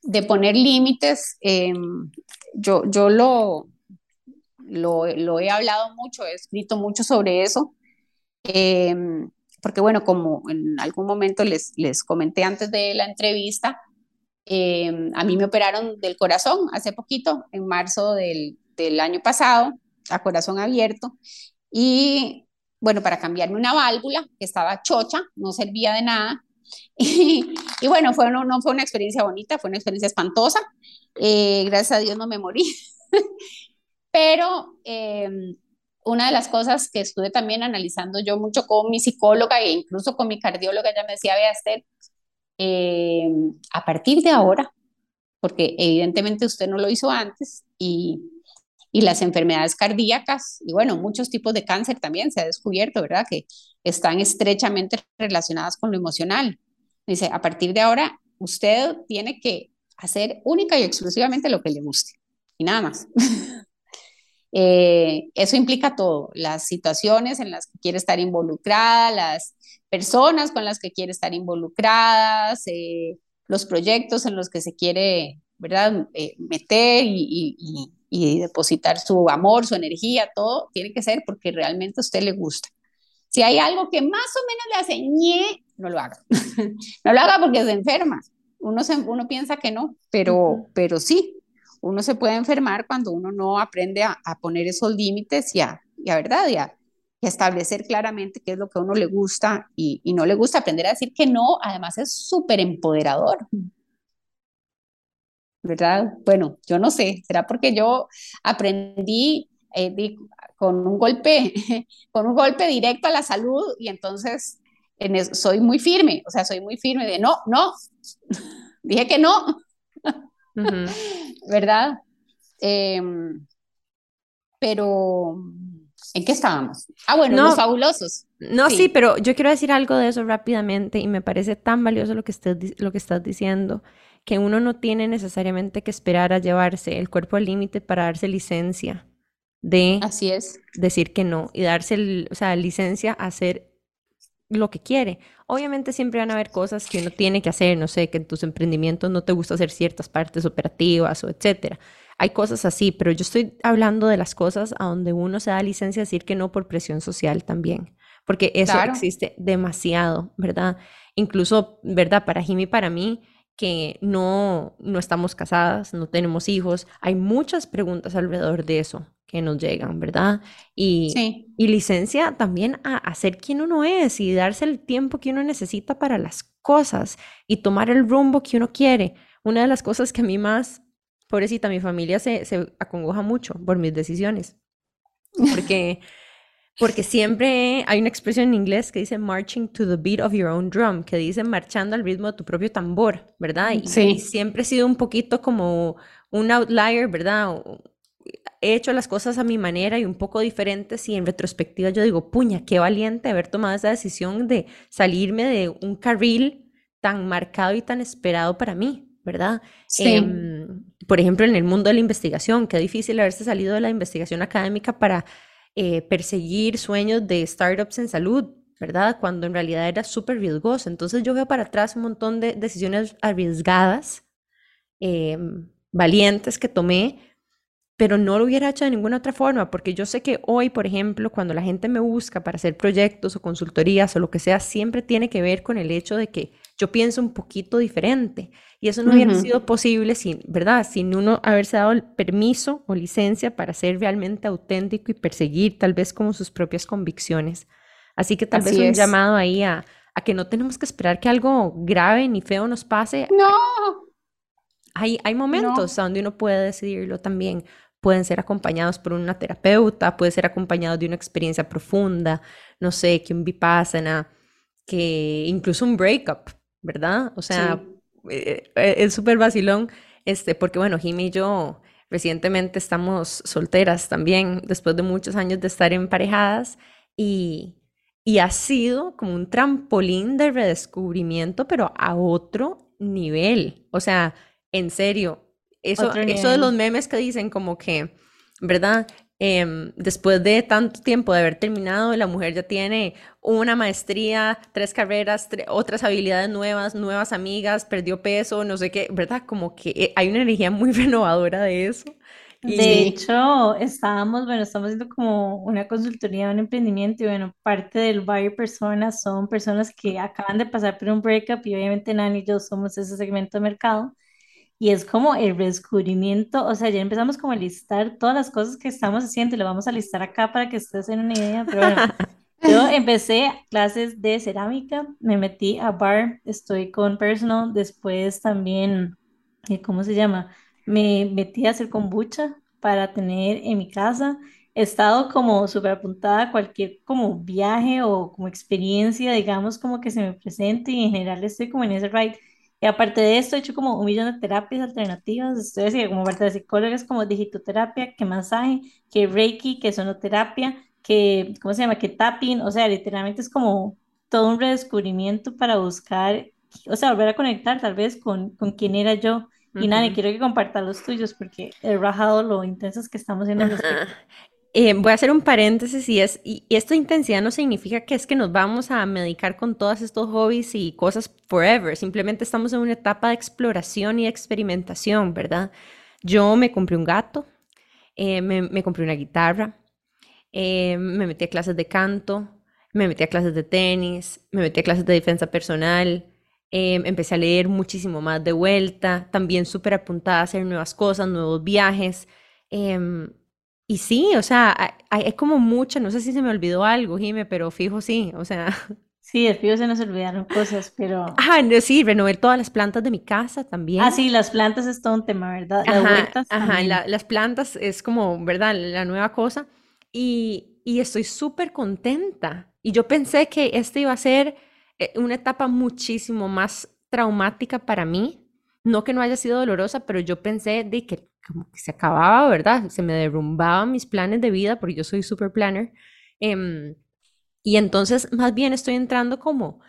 de poner límites. Eh, yo, yo lo, lo, lo, he hablado mucho, he escrito mucho sobre eso. Eh, porque bueno, como en algún momento les, les comenté antes de la entrevista, em, a mí me operaron del corazón hace poquito, en marzo del, del año pasado, a corazón abierto, y bueno, para cambiarme una válvula que estaba chocha, no servía de nada. Y, y bueno, fue, no, no, fue una experiencia bonita, fue una experiencia espantosa. Eh, gracias a Dios no me morí. Pero eh, una de las cosas que estuve también analizando yo mucho con mi psicóloga e incluso con mi cardióloga, ella me decía, vea, Esther, eh, a partir de ahora, porque evidentemente usted no lo hizo antes y, y las enfermedades cardíacas y bueno, muchos tipos de cáncer también se ha descubierto, ¿verdad? Que están estrechamente relacionadas con lo emocional. Dice, a partir de ahora, usted tiene que hacer única y exclusivamente lo que le guste y nada más. Eh, eso implica todo, las situaciones en las que quiere estar involucrada, las personas con las que quiere estar involucradas, eh, los proyectos en los que se quiere, ¿verdad?, eh, meter y, y, depositar su amor, su energía, todo tiene que ser porque realmente a usted le gusta. Si hay algo que más o menos le hace ñe, no lo haga. no lo haga porque se enferma. Uno, se, uno piensa que no, pero, pero sí, uno se puede enfermar cuando uno no aprende a, poner esos límites y a, ¿verdad? Y a, establecer claramente qué es lo que a uno le gusta y, no le gusta. Aprender a decir que no, además es súper empoderador. ¿Verdad? Bueno, yo no sé, será porque yo aprendí eh, con un golpe, con un golpe directo a la salud y entonces soy muy firme, o sea, soy muy firme de no, no, dije que no. ¿verdad? Em, pero, ¿en qué estábamos? Ah, bueno, los fabulosos. No, sí. pero yo quiero decir algo de eso rápidamente y me parece tan valioso lo que, lo que estás diciendo, que uno no tiene necesariamente que esperar a llevarse el cuerpo al límite para darse licencia de Así es. decir que no y darse, o sea, licencia a hacer lo que quiere. Obviamente siempre van a haber cosas que uno tiene que hacer, no sé, que en tus emprendimientos no te gusta hacer ciertas partes operativas o etcétera. Hay cosas así, pero yo estoy hablando de las cosas a donde uno se da licencia a decir que no por presión social también, porque eso existe demasiado, ¿verdad? Incluso, ¿verdad? Para Jimmy y para mí, que no, no estamos casadas, no tenemos hijos, hay muchas preguntas alrededor de eso que nos llegan, ¿verdad? Y, y licencia también a, a, ser quien uno es y darse el tiempo que uno necesita para las cosas y tomar el rumbo que uno quiere. Una de las cosas que a mí más, pobrecita, mi familia se, se acongoja mucho por mis decisiones, porque... Porque siempre hay una expresión en inglés que dice marching to the beat of your own drum, que dice marchando al ritmo de tu propio tambor, ¿verdad? Y, sí. y siempre he sido un poquito como un outlier, ¿verdad? He hecho las cosas a mi manera y un poco diferentes y en retrospectiva yo digo, puña, qué valiente haber tomado esa decisión de salirme de un carril tan marcado y tan esperado para mí, ¿verdad? Sí. Em, por ejemplo, en el mundo de la investigación, qué difícil haberse salido de la investigación académica para eh, perseguir sueños de startups en salud, ¿verdad? Cuando en realidad era súper riesgoso. Entonces yo veo para atrás un montón de decisiones arriesgadas, em, valientes que tomé, pero no lo hubiera hecho de ninguna otra forma, porque yo sé que hoy, por ejemplo, cuando la gente me busca para hacer proyectos o consultorías o lo que sea, siempre tiene que ver con el hecho de que yo pienso un poquito diferente. Y eso no hubiera sido posible sin, ¿verdad? Sin uno haberse dado el permiso o licencia para ser realmente auténtico y perseguir tal vez como sus propias convicciones. Así que tal vez un llamado ahí a, a que no tenemos que esperar que algo grave ni feo nos pase. No. Hay, hay momentos donde uno puede decidirlo también pueden ser acompañados por una terapeuta, puede ser acompañados de una experiencia profunda, no sé, que un vipassana, que incluso un breakup, ¿verdad? O sea, eh, eh, es súper vacilón, este, porque bueno, Jimmy y yo recientemente estamos solteras también, después de muchos años de estar emparejadas, y, y ha sido como un trampolín de redescubrimiento, pero a otro nivel. O sea, en serio, eso, eso de los memes que dicen como que, ¿verdad? Em, después de tanto tiempo de haber terminado, la mujer ya tiene una maestría, tres carreras, otras habilidades nuevas, nuevas amigas, perdió peso, no sé qué, ¿verdad? Como que eh, hay una energía muy renovadora de eso. De hecho, estábamos, bueno, estamos haciendo como una consultoría, un emprendimiento y bueno, parte del buyer personas son personas que acaban de pasar por un breakup y obviamente Nani y yo somos ese segmento de mercado y es como el descubrimiento, o sea, ya empezamos como a listar todas las cosas que estamos haciendo y lo vamos a listar acá para que ustedes tengan una idea, pero bueno, yo empecé clases de cerámica, me metí a bar, estoy con personal, después también, eh, ¿cómo se llama? Me metí a hacer kombucha para tener en mi casa. He estado como súper apuntada a cualquier como viaje o como experiencia, digamos, como que se me presente y en general estoy como en ese ride y aparte de esto, he hecho como un millón de terapias alternativas. Estoy así, como parte de psicólogas, como digitoterapia, que masaje, que reiki, que sonoterapia, que, ¿cómo se llama? Que tapping. O sea, literalmente es como todo un redescubrimiento para buscar, o sea, volver a conectar tal vez con, con quién era yo. Y nada, quiero que compartas los tuyos porque he rajado lo intensos que estamos siendo eh, voy a hacer un paréntesis y es, y esta intensidad no significa que es que nos vamos a medicar con todos estos hobbies y cosas forever, simplemente estamos en una etapa de exploración y experimentación, ¿verdad? Yo me compré un gato, eh, me, compré una guitarra, eh, me metí a clases de canto, me metí a clases de tenis, me metí a clases de defensa personal, empecé a leer muchísimo más de vuelta, también súper apuntada a hacer nuevas cosas, nuevos viajes. Em, y sí, o sea, hay, como mucha, no sé si se me olvidó algo, Jime, pero fijo sí, o sea. Sí, de fijo se nos olvidaron cosas, pero... Ah, sí, renové todas las plantas de mi casa también. Ah, sí, las plantas es todo un tema, ¿verdad? Las ajá, ajá las plantas es como, ¿verdad? La nueva cosa. Y, y estoy súper contenta. Y yo pensé que esta iba a ser eh, una etapa muchísimo más traumática para mí. No que no haya sido dolorosa, pero yo pensé de que como que se acababa, ¿verdad? Se me derrumbaban mis planes de vida porque yo soy super planner. Em, y entonces más bien estoy entrando como,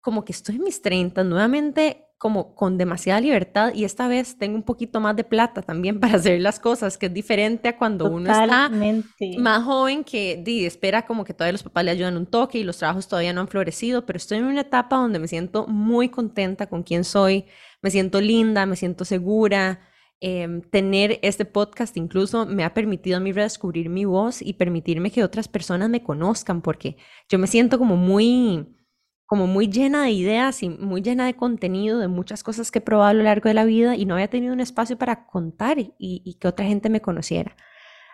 como que estoy en mis 30 nuevamente como con demasiada libertad y esta vez tengo un poquito más de plata también para hacer las cosas, que es diferente a cuando uno está más joven que di, espera como que todavía los papás le ayudan un toque y los trabajos todavía no han florecido, pero estoy en una etapa donde me siento muy contenta con quién soy, me siento linda, me siento segura, Em, tener este podcast incluso me ha permitido a mí redescubrir mi voz y permitirme que otras personas me conozcan, porque yo me siento como muy, como muy llena de ideas y muy llena de contenido, de muchas cosas que he probado a lo largo de la vida y no había tenido un espacio para contar y, y que otra gente me conociera.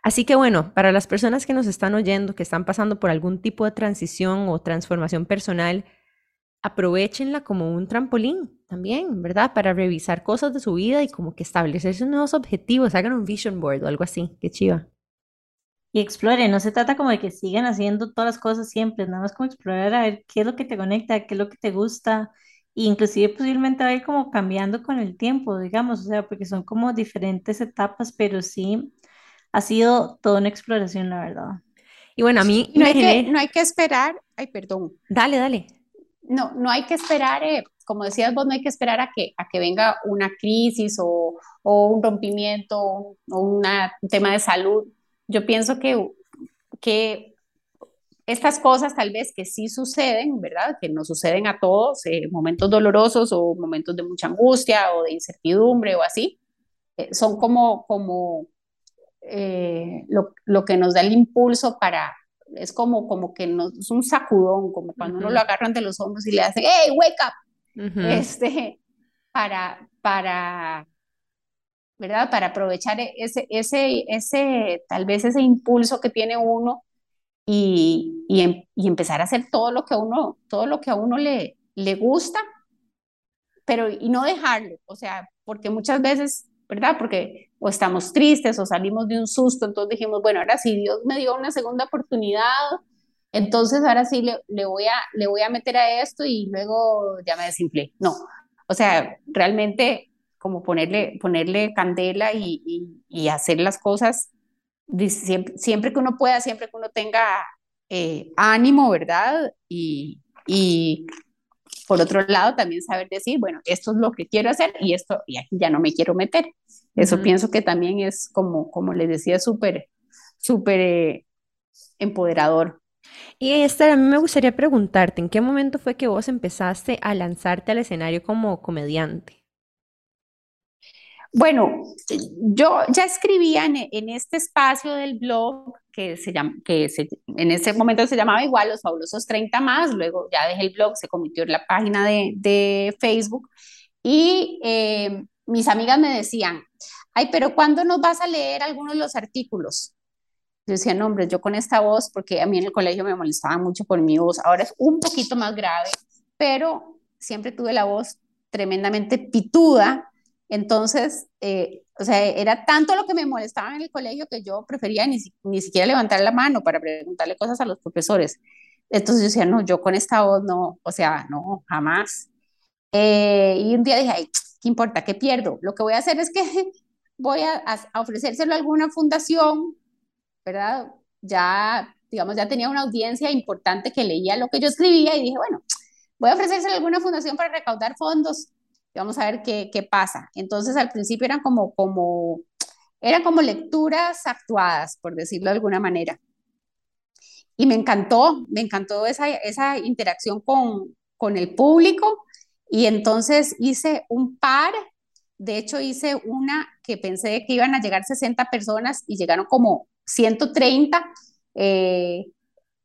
Así que bueno, para las personas que nos están oyendo, que están pasando por algún tipo de transición o transformación personal, aprovechenla como un trampolín también, ¿verdad? Para revisar cosas de su vida y como que establecerse nuevos objetivos, hagan un vision board o algo así, qué chiva. Y exploren, no se trata como de que sigan haciendo todas las cosas siempre, nada más como explorar a ver qué es lo que te conecta, qué es lo que te gusta, e inclusive posiblemente va a ir como cambiando con el tiempo, digamos, o sea, porque son como diferentes etapas, pero sí, ha sido toda una exploración, la verdad. Y bueno, a mí No hay, que, no hay que esperar, ay, perdón, Dale, dale. No, no hay que esperar, eh, como decías vos, no hay que esperar a que, a que venga una crisis o, o un rompimiento o un tema de salud. Yo pienso que, que estas cosas tal vez que sí suceden, ¿verdad? Que nos suceden a todos, eh, momentos dolorosos o momentos de mucha angustia o de incertidumbre o así, eh, son como, como lo, lo que nos da el impulso para, es como, como que nos, es un sacudón, como cuando uno Ujú. lo agarran de los hombros y le hacen, ¡Hey, wake up! Este, para, para, ¿verdad? Para aprovechar ese, ese, ese, tal vez ese impulso que tiene uno y, y, em- y empezar a hacer todo lo que a uno, todo lo que a uno le, le gusta, pero y no dejarlo, o sea, porque muchas veces, ¿verdad? Porque o estamos tristes o salimos de un susto, entonces dijimos, bueno, ahora sí, Dios me dio una segunda oportunidad, entonces ahora sí le, le voy a, le voy a meter a esto y luego ya me desinflé. No, o sea, realmente como ponerle, ponerle candela y, y, y hacer las cosas siempre, siempre que uno pueda, siempre que uno tenga eh, ánimo, ¿verdad? Y, y por otro lado, también saber decir, bueno, esto es lo que quiero hacer y esto, y aquí ya no me quiero meter. Eso pienso que también es como, como les decía, súper, súper eh, empoderador. Y Esther, a mí me gustaría preguntarte, ¿en qué momento fue que vos empezaste a lanzarte al escenario como comediante? Bueno, yo ya escribía en, en este espacio del blog que, se llama, que se, en ese momento se llamaba igual Los Fabulosos 30 más, luego ya dejé el blog, se convirtió en la página de, de Facebook y eh, mis amigas me decían, ay, pero ¿cuándo nos vas a leer algunos de los artículos? Yo decía, no, hombre, yo con esta voz, porque a mí en el colegio me molestaba mucho por mi voz, ahora es un poquito más grave, pero siempre tuve la voz tremendamente pituda, entonces, eh, o sea, era tanto lo que me molestaba en el colegio que yo prefería ni, ni siquiera levantar la mano para preguntarle cosas a los profesores. Entonces yo decía, no, yo con esta voz no, o sea, no, jamás. Eh, y un día dije, ay, ¿qué importa? ¿Qué pierdo? Lo que voy a hacer es que voy a- a ofrecérselo a alguna fundación, ¿verdad? Ya, digamos, ya tenía una audiencia importante que leía lo que yo escribía y dije, bueno, voy a ofrecérselo a alguna fundación para recaudar fondos y vamos a ver qué, qué pasa. Entonces, al principio eran como, como, eran como lecturas actuadas, por decirlo de alguna manera. Y me encantó, me encantó esa, esa interacción con, con el público. Y entonces hice un par, de hecho hice una que pensé que iban a llegar 60 personas y llegaron como 130 eh,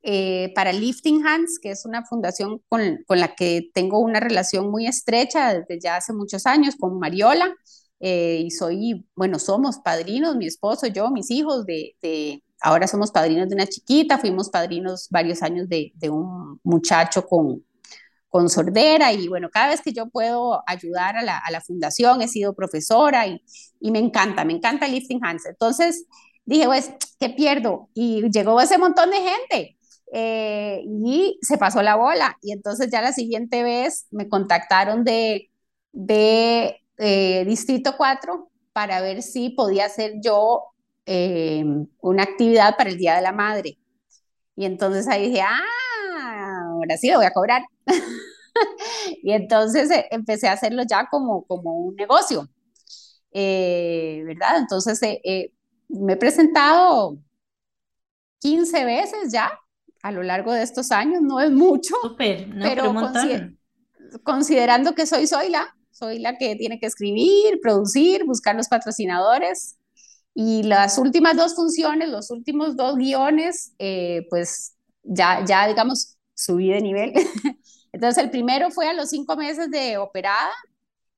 eh, para Lifting Hands, que es una fundación con, con, la que tengo una relación muy estrecha desde ya hace muchos años con Mariola. Eh, y soy, bueno, somos padrinos, mi esposo, yo, mis hijos, de, de, ahora somos padrinos de una chiquita, fuimos padrinos varios años de, de un muchacho con, con sordera y bueno, cada vez que yo puedo ayudar a la, a la fundación, he sido profesora y, y, me encanta, me encanta Lifting Hands. Entonces dije, pues, ¿qué pierdo? Y llegó ese montón de gente. Eh, y se pasó la bola y entonces ya la siguiente vez me contactaron de, de eh, Distrito 4 para ver si podía hacer yo eh, una actividad para el Día de la Madre. Y entonces ahí dije, ah, ahora sí lo voy a cobrar. y entonces eh, empecé a hacerlo ya como, como un negocio, eh, ¿verdad? Entonces eh, me he presentado 15 veces ya a lo largo de estos años, no es mucho, Súper, no, pero, pero un consider considerando que soy, soy la, soy la que tiene que escribir, producir, buscar los patrocinadores. Y las últimas dos funciones, los últimos dos guiones, eh, pues ya, ya, digamos, subí de nivel. Entonces, el primero fue a los cinco meses de operada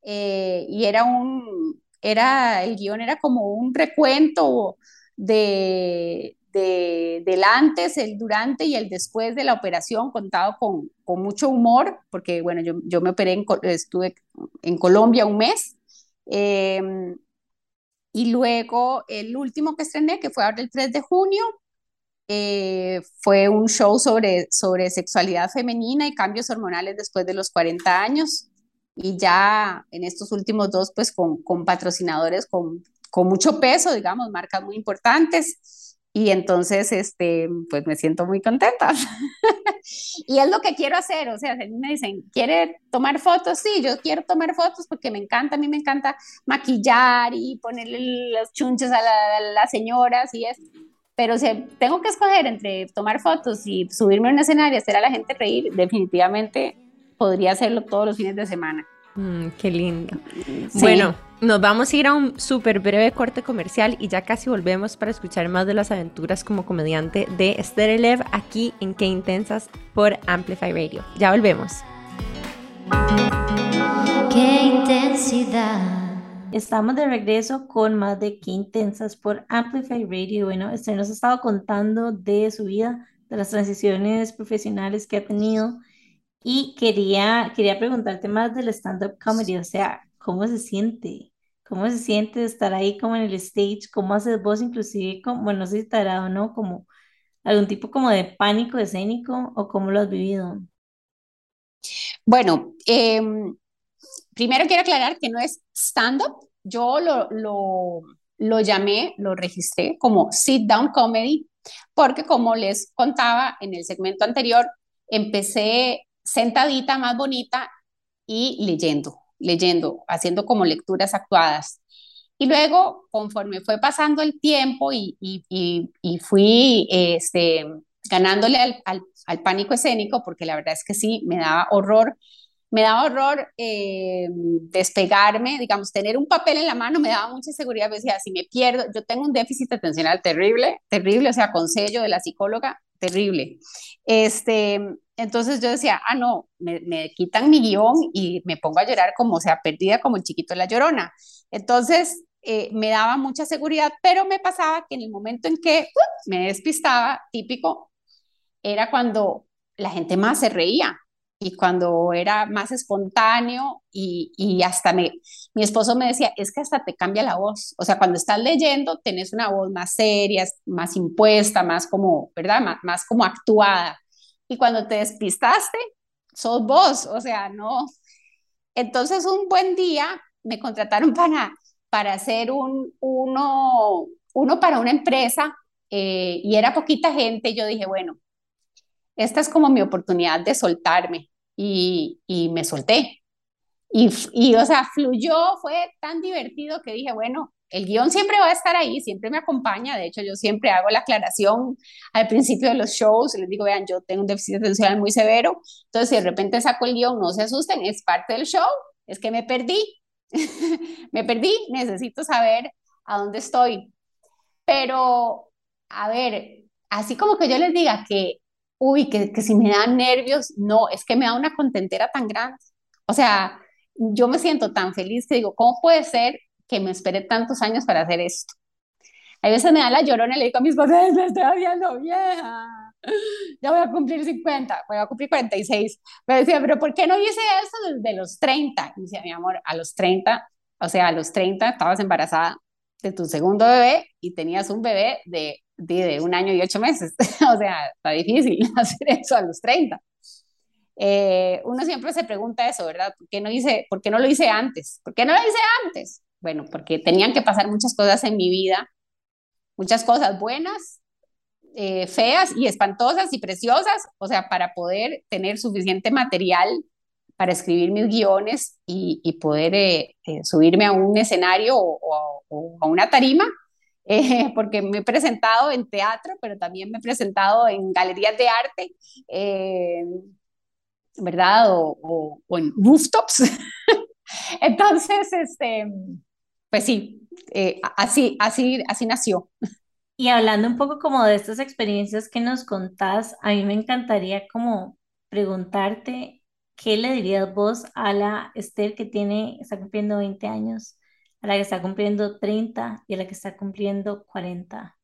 eh, y era un, era, el guion era como un recuento de, de, del antes, el durante y el después de la operación, contado con, con mucho humor, porque bueno, yo, yo me operé, en, estuve en Colombia un mes. Eh, y luego el último que estrené, que fue ahora el 3 de junio, eh, fue un show sobre, sobre sexualidad femenina y cambios hormonales después de los 40 años. Y ya en estos últimos dos, pues con, con patrocinadores, con, con mucho peso, digamos, marcas muy importantes. Y entonces, este, pues me siento muy contenta. y es lo que quiero hacer, o sea, me dicen, ¿quiere tomar fotos? Sí, yo quiero tomar fotos porque me encanta, a mí me encanta maquillar y ponerle los chunches a, las señoras y eso. Pero si tengo que escoger entre tomar fotos y subirme a un escenario y hacer a la gente reír, definitivamente podría hacerlo todos los fines de semana. Mm, qué lindo. Bueno, nos vamos a ir a un súper breve corte comercial y ya casi volvemos para escuchar más de las aventuras como comediante de Esther Elev aquí en Qué Intensas por Amplify Radio. Ya volvemos. Qué intensidad. Estamos de regreso con más de Qué Intensas por Amplify Radio. Bueno, Esther nos ha estado contando de su vida, de las transiciones profesionales que ha tenido y quería, quería preguntarte más del stand-up comedy, o sea, ¿cómo se siente? ¿Cómo se siente estar ahí como en el stage? ¿Cómo haces vos inclusive, bueno, no sé si dado, ¿no? Como algún tipo como de pánico escénico o cómo lo has vivido? Bueno, em, primero quiero aclarar que no es stand-up, yo lo, lo, lo llamé, lo registré como sit down comedy, porque como les contaba en el segmento anterior, empecé sentadita más bonita y leyendo, leyendo, haciendo como lecturas actuadas. Y luego, conforme fue pasando el tiempo y, y, fui este, ganándole al, al, pánico escénico, porque la verdad es que sí, me daba horror, me daba horror eh, despegarme, digamos, tener un papel en la mano me daba mucha seguridad, me decía, si me pierdo, yo tengo un déficit atencional terrible, terrible, o sea, con sello de la psicóloga, terrible. Este, entonces yo decía, ah, no, me, quitan mi guion y me pongo a llorar como, sea, perdida como el chiquito de la llorona. Entonces eh, me daba mucha seguridad, pero me pasaba que en el momento en que uh, me despistaba, típico, era cuando la gente más se reía y cuando era más espontáneo y, y hasta me, mi esposo me decía, es que hasta te cambia la voz, o sea, cuando estás leyendo tenés una voz más seria, más impuesta, más como, ¿verdad? Más como actuada. Y cuando te despistaste, sos vos, o sea, no. Entonces un buen día me contrataron para, para hacer un, uno, uno para una empresa eh, y era poquita gente. Yo dije, bueno, esta es como mi oportunidad de soltarme y, y me solté. Y, y, o sea, fluyó, fue tan divertido que dije, bueno, el guion siempre va a estar ahí, siempre me acompaña. De hecho, yo siempre hago la aclaración al principio de los shows. Les digo, vean, yo tengo un déficit atencional muy severo. Entonces, si de repente saco el guion, no se asusten, es parte del show. Es que me perdí. me perdí, necesito saber a dónde estoy. Pero, a ver, así como que yo les diga que uy, que, que si me dan nervios, no, es que me da una contentera tan grande. O sea, yo me siento tan feliz que digo, ¿cómo puede ser que me esperé tantos años para hacer esto? A veces me da la llorona y le digo a mis padres, me estoy haciendo vieja. Ya voy a cumplir 50, voy a cumplir 46. Me decía, pero ¿por qué no hice eso desde los 30? Y decía, mi amor, a los 30, o sea, a los 30 estabas embarazada de tu segundo bebé y tenías un bebé de de, un año y ocho meses. o sea, está difícil hacer eso a los 30. Eh, uno siempre se pregunta eso, ¿verdad? ¿Por qué, no hice, ¿Por qué no lo hice antes? ¿Por qué no lo hice antes? Bueno, porque tenían que pasar muchas cosas en mi vida, muchas cosas buenas, eh, feas y espantosas y preciosas, o sea, para poder tener suficiente material para escribir mis guiones y, y poder eh, subirme a un escenario o, o, a una tarima eh, porque me he presentado en teatro, pero también me he presentado en galerías de arte, eh, ¿verdad? O, en rooftops. Entonces, este, pues sí, eh, así, así, así nació. Y hablando un poco como de estas experiencias que nos contás, a mí me encantaría como preguntarte, ¿qué le dirías vos a la Esther que tiene, está cumpliendo 20 años? a la que está cumpliendo 30 y a la que está cumpliendo 40?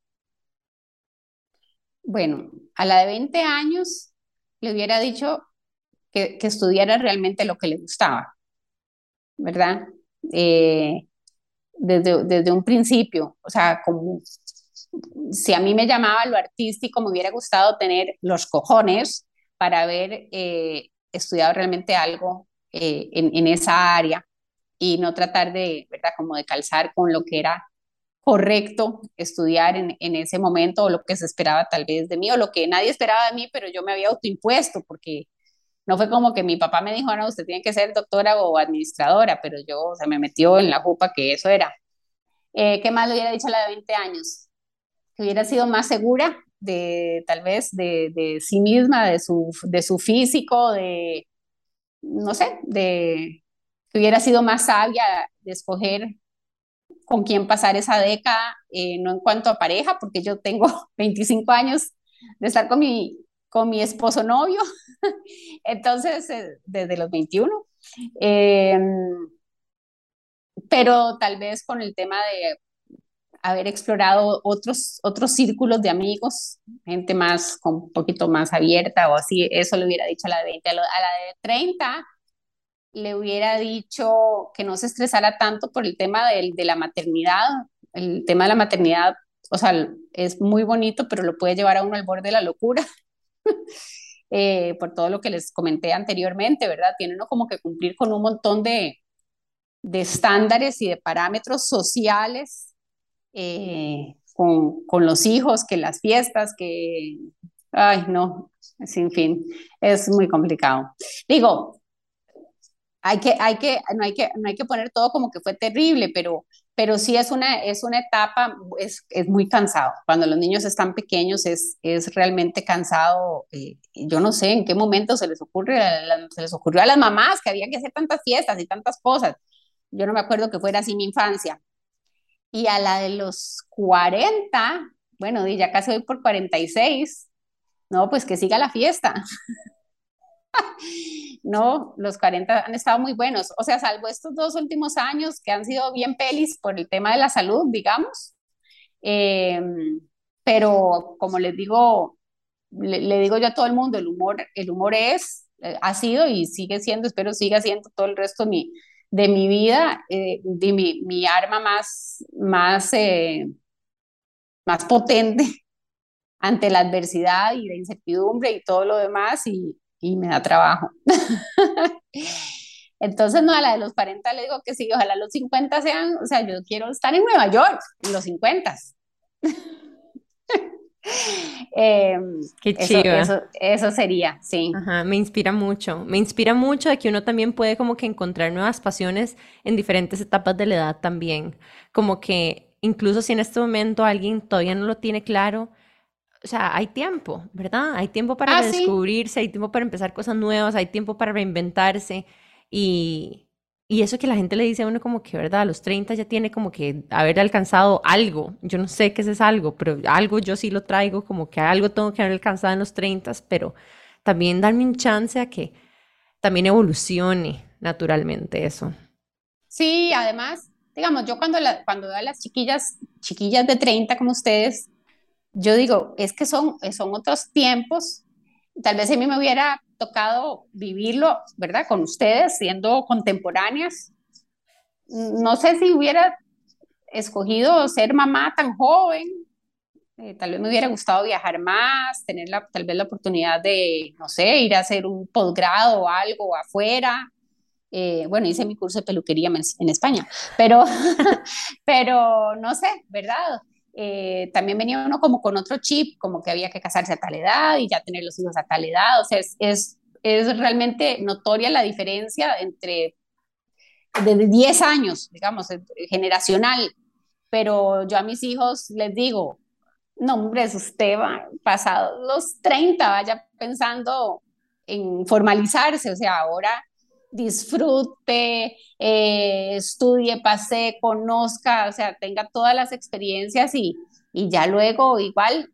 Bueno, a la de 20 años le hubiera dicho que, que estudiara realmente lo que le gustaba, ¿verdad? Eh, desde, desde un principio, o sea, como si a mí me llamaba lo artístico, me hubiera gustado tener los cojones para haber eh, estudiado realmente algo eh, en, en, esa área y no tratar de, ¿verdad? Como de calzar con lo que era correcto estudiar en, en, ese momento o lo que se esperaba tal vez de mí o lo que nadie esperaba de mí, pero yo me había autoimpuesto porque no fue como que mi papá me dijo, no, usted tiene que ser doctora o administradora, pero yo, se me metió en la jupa que eso era. Eh, ¿Qué más le hubiera dicho a la de 20 años? Que hubiera sido más segura de, tal vez, de, de sí misma, de su, de su físico, de, no sé, de que hubiera sido más sabia de escoger con quién pasar esa década, eh, no en cuanto a pareja, porque yo tengo 25 años de estar con mi, con mi esposo novio, entonces, eh, desde los 21. Em, pero tal vez con el tema de haber explorado otros, otros círculos de amigos, gente más, con un poquito más abierta o así, eso le hubiera dicho a la de 20, a la de 30 le hubiera dicho que no se estresara tanto por el tema de, de la maternidad. El tema de la maternidad, o sea, es muy bonito, pero lo puede llevar a uno al borde de la locura. eh, por todo lo que les comenté anteriormente, ¿verdad? Tiene uno como que cumplir con un montón de, de estándares y de parámetros sociales eh, con, con, los hijos, que las fiestas, que, ay, no, sin fin, es muy complicado. Digo, hay que, hay que, no, hay que, no hay que poner todo como que fue terrible, pero, pero sí es una, es una etapa, es, es muy cansado. Cuando los niños están pequeños es, es realmente cansado. Eh, yo no sé en qué momento se les, ocurre, se les ocurrió a las mamás que había que hacer tantas fiestas y tantas cosas. Yo no me acuerdo que fuera así mi infancia. Y a la de los 40, bueno, ya casi voy por 46, no, pues que siga la fiesta. no, los 40 han estado muy buenos, o sea, salvo estos dos últimos años que han sido bien pelis por el tema de la salud, digamos, eh, pero como les digo, le, digo yo a todo el mundo, el humor, el humor es, eh, ha sido y sigue siendo, espero siga siendo todo el resto de mi, vida, eh, de mi, mi, arma más, más, más potente ante la adversidad y la incertidumbre y todo lo demás. Y, y me da trabajo. Entonces, no, a la de los 40 le digo que sí, ojalá los 50 sean, o sea, yo quiero estar en Nueva York, en los 50. eh, Qué chido. Eso, eso, sería, sí. Ajá, me inspira mucho. Me inspira mucho de que uno también puede como que encontrar nuevas pasiones en diferentes etapas de la edad también. Como que incluso si en este momento alguien todavía no lo tiene claro, o sea, hay tiempo, ¿verdad? Hay tiempo para ah, descubrirse, hay tiempo para empezar cosas nuevas, hay tiempo para reinventarse y, y eso que la gente le dice a uno como que, ¿verdad? A los 30 ya tiene como que haber alcanzado algo. Yo no sé qué es algo, pero algo yo sí lo traigo, como que algo tengo que haber alcanzado en los 30, pero también darme un chance a que también evolucione naturalmente eso. Sí, además, digamos, yo cuando, la, cuando veo a las chiquillas, chiquillas de 30 como ustedes, yo digo, es que son, son otros tiempos. Tal vez a mí me hubiera tocado vivirlo, ¿verdad? Con ustedes, siendo contemporáneas. No sé si hubiera escogido ser mamá tan joven. Eh, tal vez me hubiera gustado viajar más, tener la, tal vez la oportunidad de, no sé, ir a hacer un posgrado o algo afuera. Eh, bueno, hice mi curso de peluquería en, España, pero, pero no sé, ¿verdad? Eh, también venía uno como con otro chip, como que había que casarse a tal edad y ya tener los hijos a tal edad. O sea, es, es, es realmente notoria la diferencia entre de 10 años, digamos, generacional. Pero yo a mis hijos les digo, no, hombre, usted va pasado los 30, vaya pensando en formalizarse, o sea, ahora disfrute, eh, estudie, pase, conozca, o sea, tenga todas las experiencias y, y ya luego igual,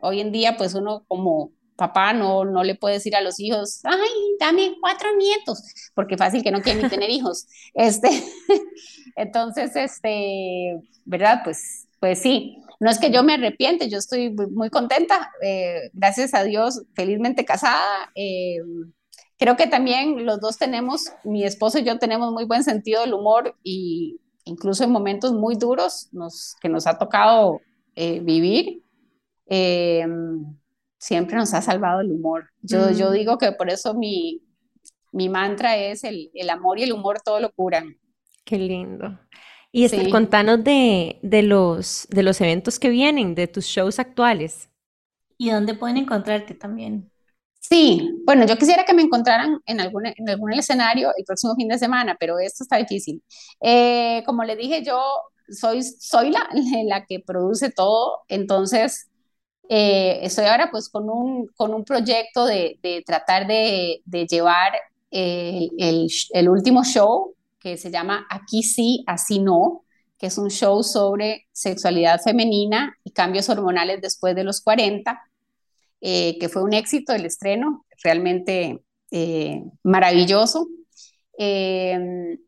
hoy en día pues uno como papá no, no le puede decir a los hijos, ay, dame cuatro nietos, porque fácil que no quieren ni tener hijos. Este, entonces, este, ¿verdad? Pues, pues sí, no es que yo me arrepiente, yo estoy muy contenta, eh, gracias a Dios, felizmente casada. Eh, creo que también los dos tenemos, mi esposo y yo tenemos muy buen sentido del humor y incluso en momentos muy duros nos, que nos ha tocado eh, vivir, em, siempre nos ha salvado el humor. Yo, yo mm. digo que por eso mi, mi mantra es el, el amor y el humor todo lo curan. Qué lindo. Y este, Sí. contanos de, de los, de los eventos que vienen, de tus shows actuales. ¿Y dónde pueden encontrarte también? Sí, bueno, yo quisiera que me encontraran en algún, en algún escenario el próximo fin de semana, pero esto está difícil. Eh, como le dije, yo soy, soy la, la que produce todo, entonces eh, estoy ahora pues con un, con un proyecto de, de tratar de, de llevar el, el, el último show que se llama Aquí sí, así no, que es un show sobre sexualidad femenina y cambios hormonales después de los 40 eh, que fue un éxito el estreno, realmente eh, maravilloso. Eh,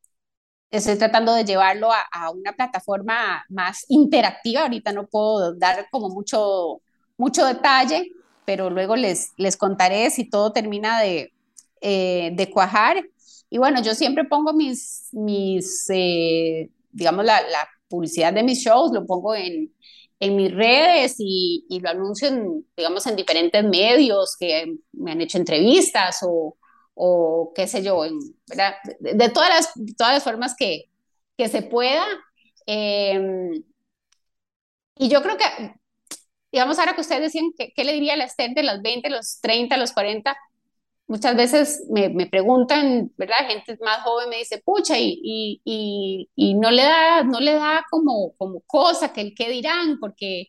estoy tratando de llevarlo a, una plataforma más interactiva, ahorita no puedo dar como mucho, mucho detalle, pero luego les, les contaré si todo termina de, eh, de cuajar. Y bueno, yo siempre pongo mis, mis digamos, la, la publicidad de mis shows, lo pongo en, en mis redes y, y, lo anuncio, en, digamos, en diferentes medios que me han hecho entrevistas o, o qué sé yo. De, de, todas las, todas las formas que, que se pueda. Eh, y yo creo que, digamos, ahora que ustedes decían, ¿qué, qué le diría a la Esther de los 20, los 30, los 40? Muchas veces me, me, preguntan, ¿verdad? Gente más joven me dice, pucha, y, y, y, no le da, no le da como, como cosa que el qué dirán, porque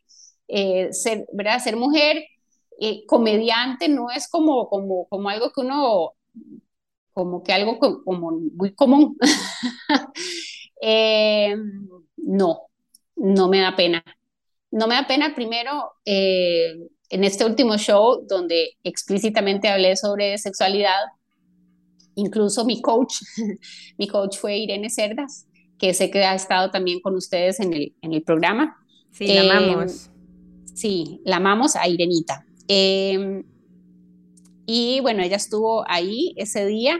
eh, ser, ¿verdad? Ser mujer eh, comediante no es como, como, como algo que uno, como que algo como muy común. eh, no, no me da pena. No me da pena primero eh, en este último show donde explícitamente hablé sobre sexualidad, incluso mi coach, mi coach fue Irene Cerdas, que sé que ha estado también con ustedes en el, en el programa. Sí, la eh, amamos. Sí, la amamos a Irenita. Eh, y bueno, ella estuvo ahí ese día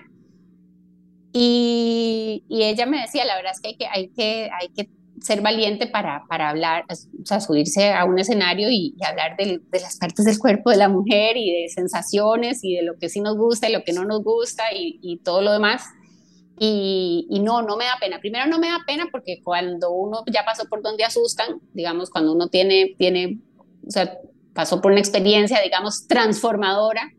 y, y, ella me decía, la verdad es que hay que, hay que, hay que ser valiente para, para hablar, o sea, subirse a un escenario y, hablar de, las partes del cuerpo de la mujer y de sensaciones y de lo que sí nos gusta y lo que no nos gusta y, y todo lo demás. Y, y, no, no me da pena. Primero no me da pena porque cuando uno ya pasó por donde asustan, digamos, cuando uno tiene, tiene o sea, pasó por una experiencia, digamos, transformadora,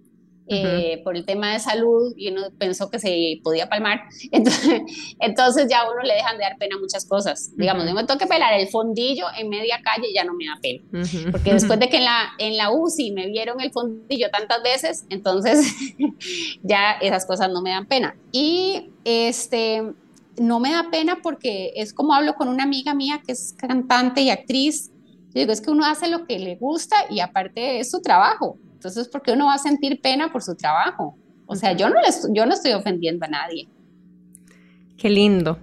eh, uh -huh. por el tema de salud y uno pensó que se podía palmar, entonces, entonces ya a uno le dejan de dar pena muchas cosas. Uh -huh. Digamos, yo me tengo que pelar el fondillo en media calle ya no me da pena, uh -huh. porque después de que en la, en la UCI me vieron el fondillo tantas veces, entonces ya esas cosas no me dan pena. Y este, no me da pena porque es como hablo con una amiga mía que es cantante y actriz, yo digo, es que uno hace lo que le gusta y aparte es su trabajo. Entonces, ¿por qué uno va a sentir pena por su trabajo? O sea, yo no, les, yo no estoy ofendiendo a nadie. Qué lindo.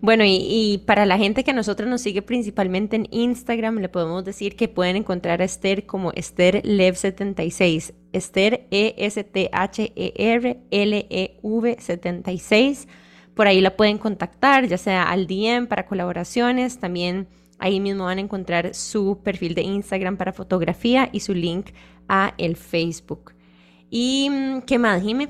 Bueno, y, y, para la gente que a nosotros nos sigue principalmente en Instagram, le podemos decir que pueden encontrar a Esther como Esther Lev76. Esther E-S-T-H-E-R-L-E-V-76. Por ahí la pueden contactar, ya sea al DM para colaboraciones, también Ahí mismo van a encontrar su perfil de Instagram para fotografía y su link a el Facebook. ¿Y mm, qué más, Jime?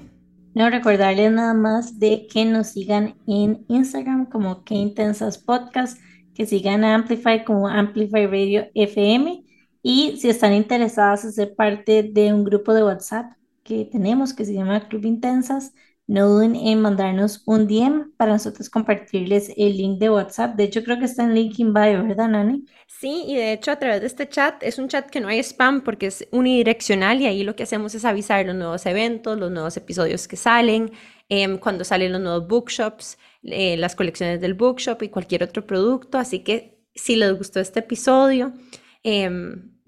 No, recordarles nada más de que nos sigan en Instagram como Que Intensas Podcast, que sigan a Amplify como Amplify Radio FM y si están interesadas en ser parte de un grupo de WhatsApp que tenemos que se llama Club Intensas, no duden en mandarnos un DM para nosotros compartirles el link de WhatsApp. De hecho, creo que está en link in bio, ¿verdad, Nani? Sí, y de hecho a través de este chat es un chat que no hay spam porque es unidireccional y ahí lo que hacemos es avisar los nuevos eventos, los nuevos episodios que salen, eh, cuando salen los nuevos bookshops, eh, las colecciones del bookshop y cualquier otro producto. Así que si les gustó este episodio, eh,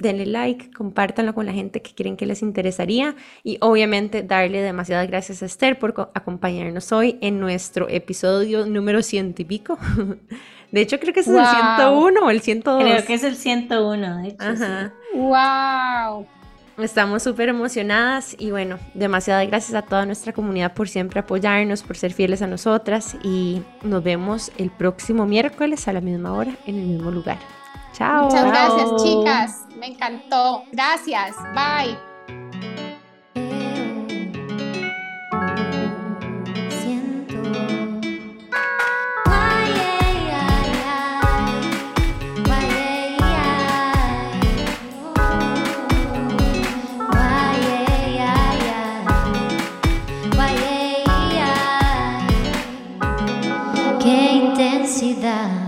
denle like, compártanlo con la gente que creen que les interesaría y obviamente darle demasiadas gracias a Esther por acompañarnos hoy en nuestro episodio número ciento y pico. De hecho, creo que es wow. el 101 o el 102. Creo que es el 101, de hecho. Ajá. Sí. ¡Wow! Estamos súper emocionadas y bueno, demasiadas gracias a toda nuestra comunidad por siempre apoyarnos, por ser fieles a nosotras y nos vemos el próximo miércoles a la misma hora en el mismo lugar. Chao. Muchas gracias, chicas. Me encantó. Gracias. Bye. intensidad.